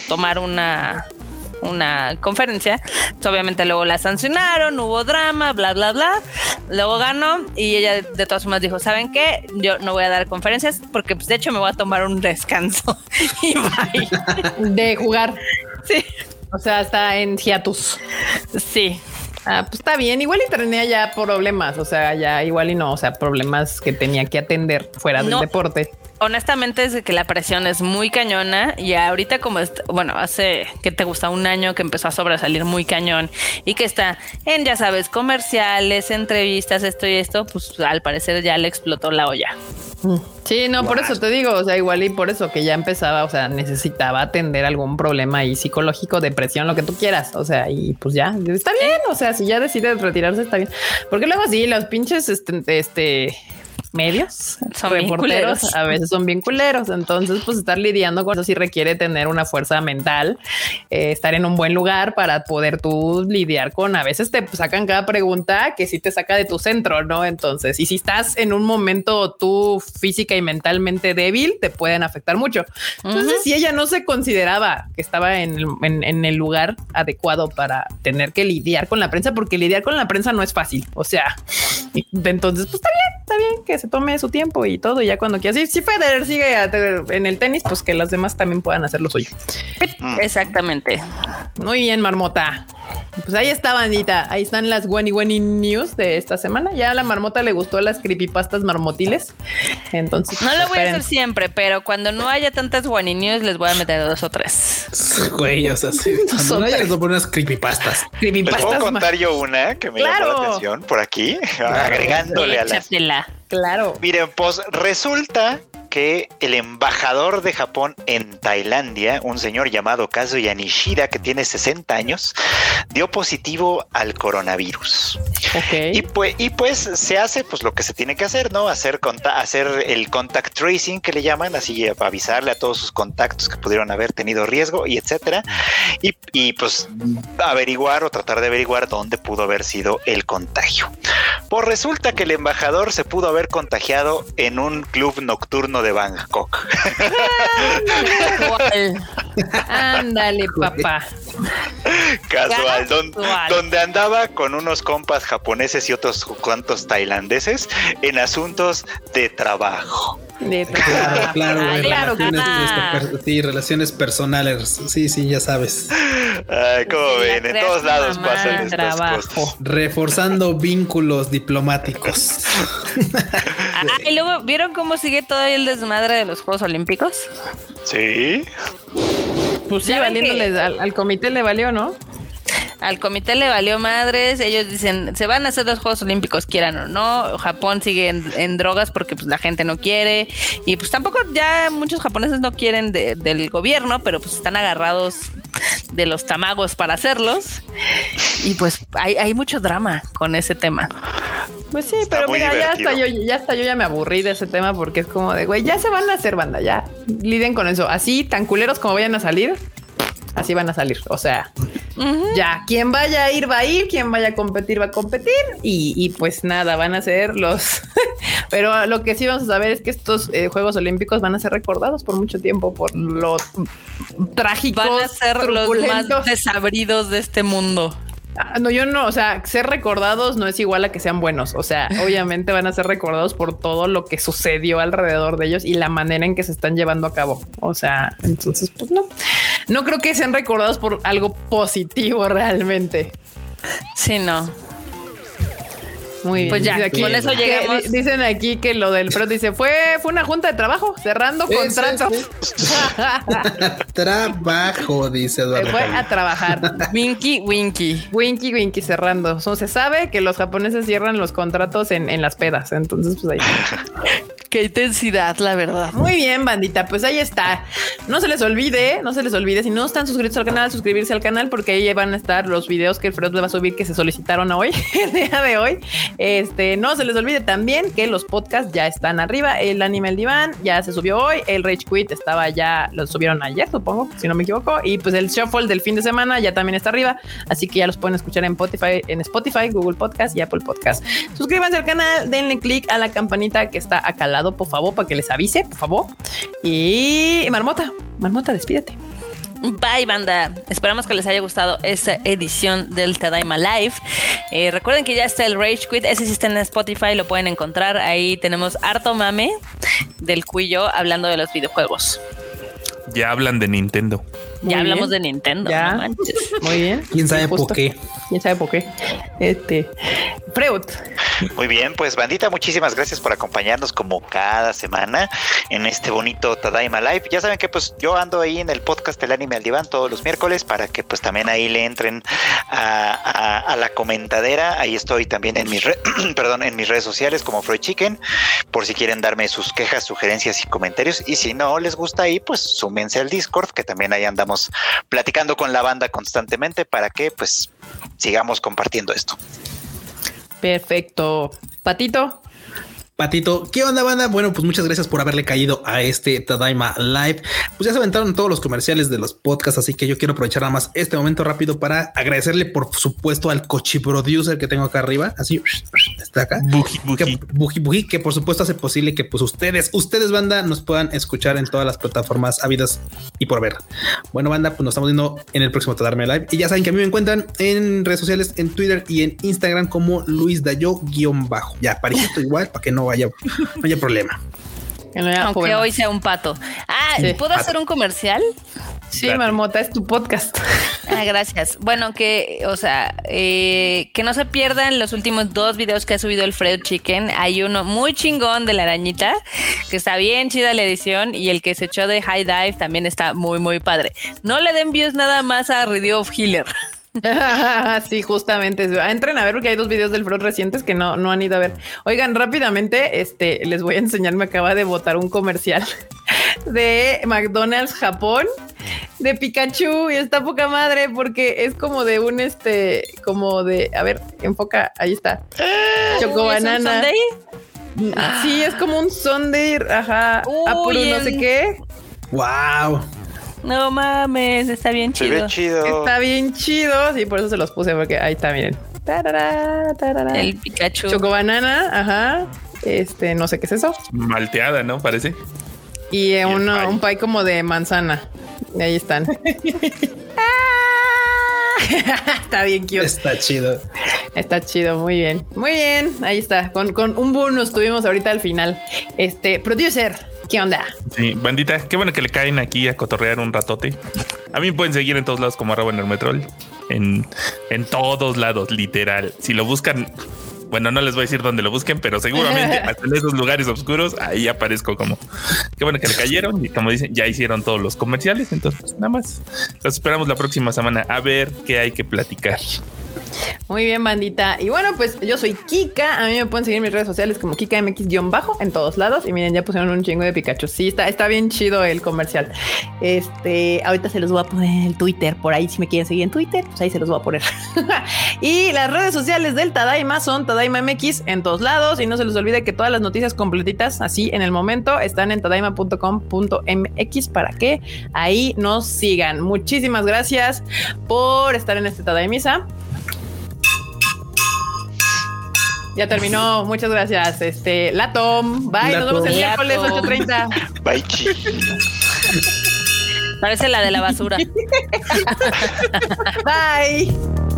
tomar una una conferencia. obviamente luego la sancionaron, hubo drama, bla, bla, bla. Luego ganó y ella de todas formas dijo, ¿saben qué? Yo no voy a dar conferencias porque pues de hecho me voy a tomar un descanso. (laughs) y bye. De jugar. Sí. O sea, está en hiatus. Sí. Ah, pues está bien. Igual y tenía ya problemas, o sea, ya igual y no, o sea, problemas que tenía que atender fuera del deporte. Honestamente es que la presión es muy cañona y ahorita como, bueno, hace que te gusta un año que empezó a sobresalir muy cañón y que está en, ya sabes, comerciales, entrevistas, esto y esto, pues al parecer ya le explotó la olla. Sí, no, por eso te digo, o sea, igual y por eso que ya empezaba, o sea, necesitaba atender algún problema ahí psicológico, depresión, lo que tú quieras, o sea, y pues ya, está bien, o sea, si ya decides retirarse está bien, porque luego sí, los pinches, este, este medios, son reporteros, a veces son bien culeros. Entonces, pues estar lidiando con eso sí requiere tener una fuerza mental, eh, estar en un buen lugar para poder tú lidiar con. A veces te sacan cada pregunta que sí te saca de tu centro, no? Entonces, y si estás en un momento tú física y mentalmente débil, te pueden afectar mucho. Entonces, si ella no se consideraba que estaba en el, en el lugar adecuado para tener que lidiar con la prensa, porque lidiar con la prensa no es fácil. O sea, entonces, pues está bien, está bien que se tome su tiempo y todo. Y ya cuando quiera, si, si Federer sigue en el tenis, pues que las demás también puedan hacer lo suyo. Mm. Exactamente. Muy bien, Marmota. Pues ahí está, bandita. Ahí están las Wenny Wenny News de esta semana. Ya a la marmota le gustó las creepypastas marmotiles. Entonces, no lo voy a hacer siempre, pero cuando no haya tantas Wenny News, les voy a meter dos o tres. (laughs) Güey, o sea, sí. No les voy a poner unas creepypastas. creepypastas. puedo contar yo una que me llamó la atención por aquí? (laughs) Agregándole a la. Claro. Miren, pues resulta que el embajador de Japón en Tailandia, un señor llamado Kazuya Nishida, que tiene 60 años, dio positivo al coronavirus. Y, pues, y pues se hace pues lo que se tiene que hacer, ¿no? Hacer, hacer el contact tracing que le llaman, así avisarle a todos sus contactos que pudieron haber tenido riesgo y etcétera. Y, y pues averiguar o tratar de averiguar dónde pudo haber sido el contagio. Pues resulta que el embajador se pudo haber contagiado en un club nocturno de Bangkok. Ándale, papá. Casual, donde andaba con unos compas japoneses y otros cuantos tailandeses en asuntos de trabajo. (laughs) Claro, claro, ah, relaciones, sí, relaciones personales. Sí, sí, ya sabes. Ay, ¿cómo ven? En todos lados pasan estas cosas. Reforzando (laughs) vínculos diplomáticos. Ah, y luego, ¿vieron cómo sigue todo el desmadre de los Juegos Olímpicos? Sí. Pues sí, valiéndoles, al comité le valió, ¿no? Al comité le valió madres, ellos dicen, se van a hacer los Juegos Olímpicos, quieran o no, Japón sigue en, drogas porque pues la gente no quiere. Y pues tampoco ya muchos japoneses no quieren del gobierno, pero pues están agarrados de los tamagos para hacerlos. Y pues hay, hay mucho drama con ese tema. Pues sí, pero mira, ya hasta, yo, ya hasta yo ya me aburrí de ese tema porque es como de, güey, ya se van a hacer banda, ya. Liden con eso. Así, tan culeros como vayan a salir, así van a salir. O sea, Ya, quien vaya a ir va a ir, quien vaya a competir va a competir y, pues nada, van a ser los... (laughs) Pero lo que sí vamos a saber es que estos eh, Juegos Olímpicos van a ser recordados por mucho tiempo por lo trágicos. Van a ser los más desabridos de este mundo. Ah, no, yo no, o sea, ser recordados no es igual a que sean buenos. O sea, (laughs) obviamente van a ser recordados por todo lo que sucedió alrededor de ellos y la manera en que se están llevando a cabo. O sea, entonces, pues no, no creo que sean recordados por algo positivo realmente. Sí, no. Muy pues bien. Pues ya, con eso llegamos. Dicen aquí que lo del pro dice fue, fue una junta de trabajo, cerrando contrato. (laughs) trabajo, dice Eduardo. Se fue a trabajar. Winky, Winky. Winky, Winky, cerrando. se sabe que los japoneses cierran los contratos en, en las pedas. Entonces, pues ahí. (laughs) Qué intensidad, la verdad. Muy bien, bandita. Pues ahí está. No se les olvide, no se les olvide. Si no están suscritos al canal, suscribirse al canal porque ahí van a estar los videos que Fred le va a subir que se solicitaron hoy, (laughs) el día de hoy. Este, no se les olvide también que los podcasts ya están arriba. El Animal Divan ya se subió hoy. El Rage Quit estaba ya, lo subieron ayer, supongo, si no me equivoco. Y pues el Shuffle del fin de semana ya también está arriba. Así que ya los pueden escuchar en Spotify, en Spotify, Google Podcast y Apple Podcast. Suscríbanse al canal, denle click a la campanita que está acá al lado por favor, para que les avise, por favor. Y Marmota, Marmota, despídete. Bye, banda. Esperamos que les haya gustado esta edición del Tadaima Live. Eh, recuerden que ya está el Rage Quit. Ese sí está en Spotify, lo pueden encontrar. Ahí tenemos harto mame del cuyo hablando de los videojuegos. Ya hablan de Nintendo. Ya hablamos de Nintendo. Ya. (laughs) Muy bien. ¿Quién sabe por qué? ¿Quién sabe por qué? Este. Freud. Muy bien, pues bandita, muchísimas gracias por acompañarnos como cada semana en este bonito Tadaima Live. Ya saben que pues yo ando ahí en el podcast El Anime al Diván todos los miércoles para que pues también ahí le entren a, la comentadera. Ahí estoy también en mis, (clears throat) perdón, en mis redes sociales como Freud Chicken por si quieren darme sus quejas, sugerencias y comentarios. Y si no les gusta ahí, pues súmense al Discord que también ahí andamos platicando con la banda constantemente para que pues sigamos compartiendo esto. Perfecto. Patito. Patito, ¿qué onda, banda? Bueno, pues muchas gracias por haberle caído a este Tadaima Live. Pues ya se aventaron todos los comerciales de los podcasts, así que yo quiero aprovechar nada más este momento rápido para agradecerle, por supuesto, al cochi producer que tengo acá arriba. Así está acá. Que, que por supuesto hace posible que pues ustedes, ustedes, banda, nos puedan escuchar en todas las plataformas habidas y por ver. Bueno, banda, pues nos estamos viendo en el próximo Tadaima Live. Y ya saben que a mí me encuentran en redes sociales, en Twitter y en Instagram como Luis Dayo-bajo. Ya, parejito (laughs) igual, para que no vaya, no haya problema. Aunque hoy sea un pato. Ah, ¿puedo hacer un comercial? Sí, Marmota, es tu podcast. Ah, gracias. Bueno, que, o sea, eh, que no se pierdan los últimos dos videos que ha subido el Fred Chicken. Hay uno muy chingón de la arañita, que está bien chida la edición, y el que se echó de High Dive también está muy, muy padre. No le den views nada más a Radio of Healer. (laughs) sí, justamente. Entren a ver porque hay dos videos del Front recientes que no, no han ido a ver. Oigan, rápidamente, este les voy a enseñar. Me acaba de votar un comercial (laughs) de McDonald's Japón de Pikachu y está poca madre porque es como de un este, como de a ver, enfoca, ahí está. Choco banana. Sí, es como un Sunday, ajá, Uy, no sé qué. Wow. No mames, está bien chido. Está bien chido. Sí, por eso se los puse, porque ahí está, miren. El Pikachu. Chocobanana, ajá. Este, no sé qué es eso. Malteada, ¿no? Parece. Y, uno, un pie como de manzana. Y ahí están. (laughs) (laughs) está bien cute. Está chido. Está chido, muy bien. Muy bien, ahí está. Con, con un bonus tuvimos ahorita al final. Este, producer. ¿Qué onda? Sí, bandita, qué bueno que le caen aquí a cotorrear un ratote. A mí me pueden seguir en todos lados como arroba en el metrol. En, en todos lados, literal. Si lo buscan, bueno, no les voy a decir dónde lo busquen, pero seguramente (laughs) hasta en esos lugares oscuros, ahí aparezco como. Qué bueno que le cayeron y como dicen, ya hicieron todos los comerciales. Entonces, nada más. Los esperamos la próxima semana a ver qué hay que platicar. Muy bien, bandita. Y bueno, pues yo soy Kika. A mí me pueden seguir en mis redes sociales como KikaMX-bajo en todos lados. Y miren, ya pusieron un chingo de Pikachu. Sí, está, está bien chido el comercial. Este, ahorita se los voy a poner el Twitter. Por ahí, si me quieren seguir en Twitter, pues ahí se los voy a poner. (laughs) y las redes sociales del Tadaima son Tadaima MX en todos lados. Y no se les olvide que todas las noticias completitas, así en el momento, están en tadaima.com.mx para que ahí nos sigan. Muchísimas gracias por estar en este Tadaimisa. Ya terminó. Muchas gracias. Este, la Tom. Bye. Nos vemos el miércoles 8.30. Bye, chi. Parece la de la basura. (laughs) Bye.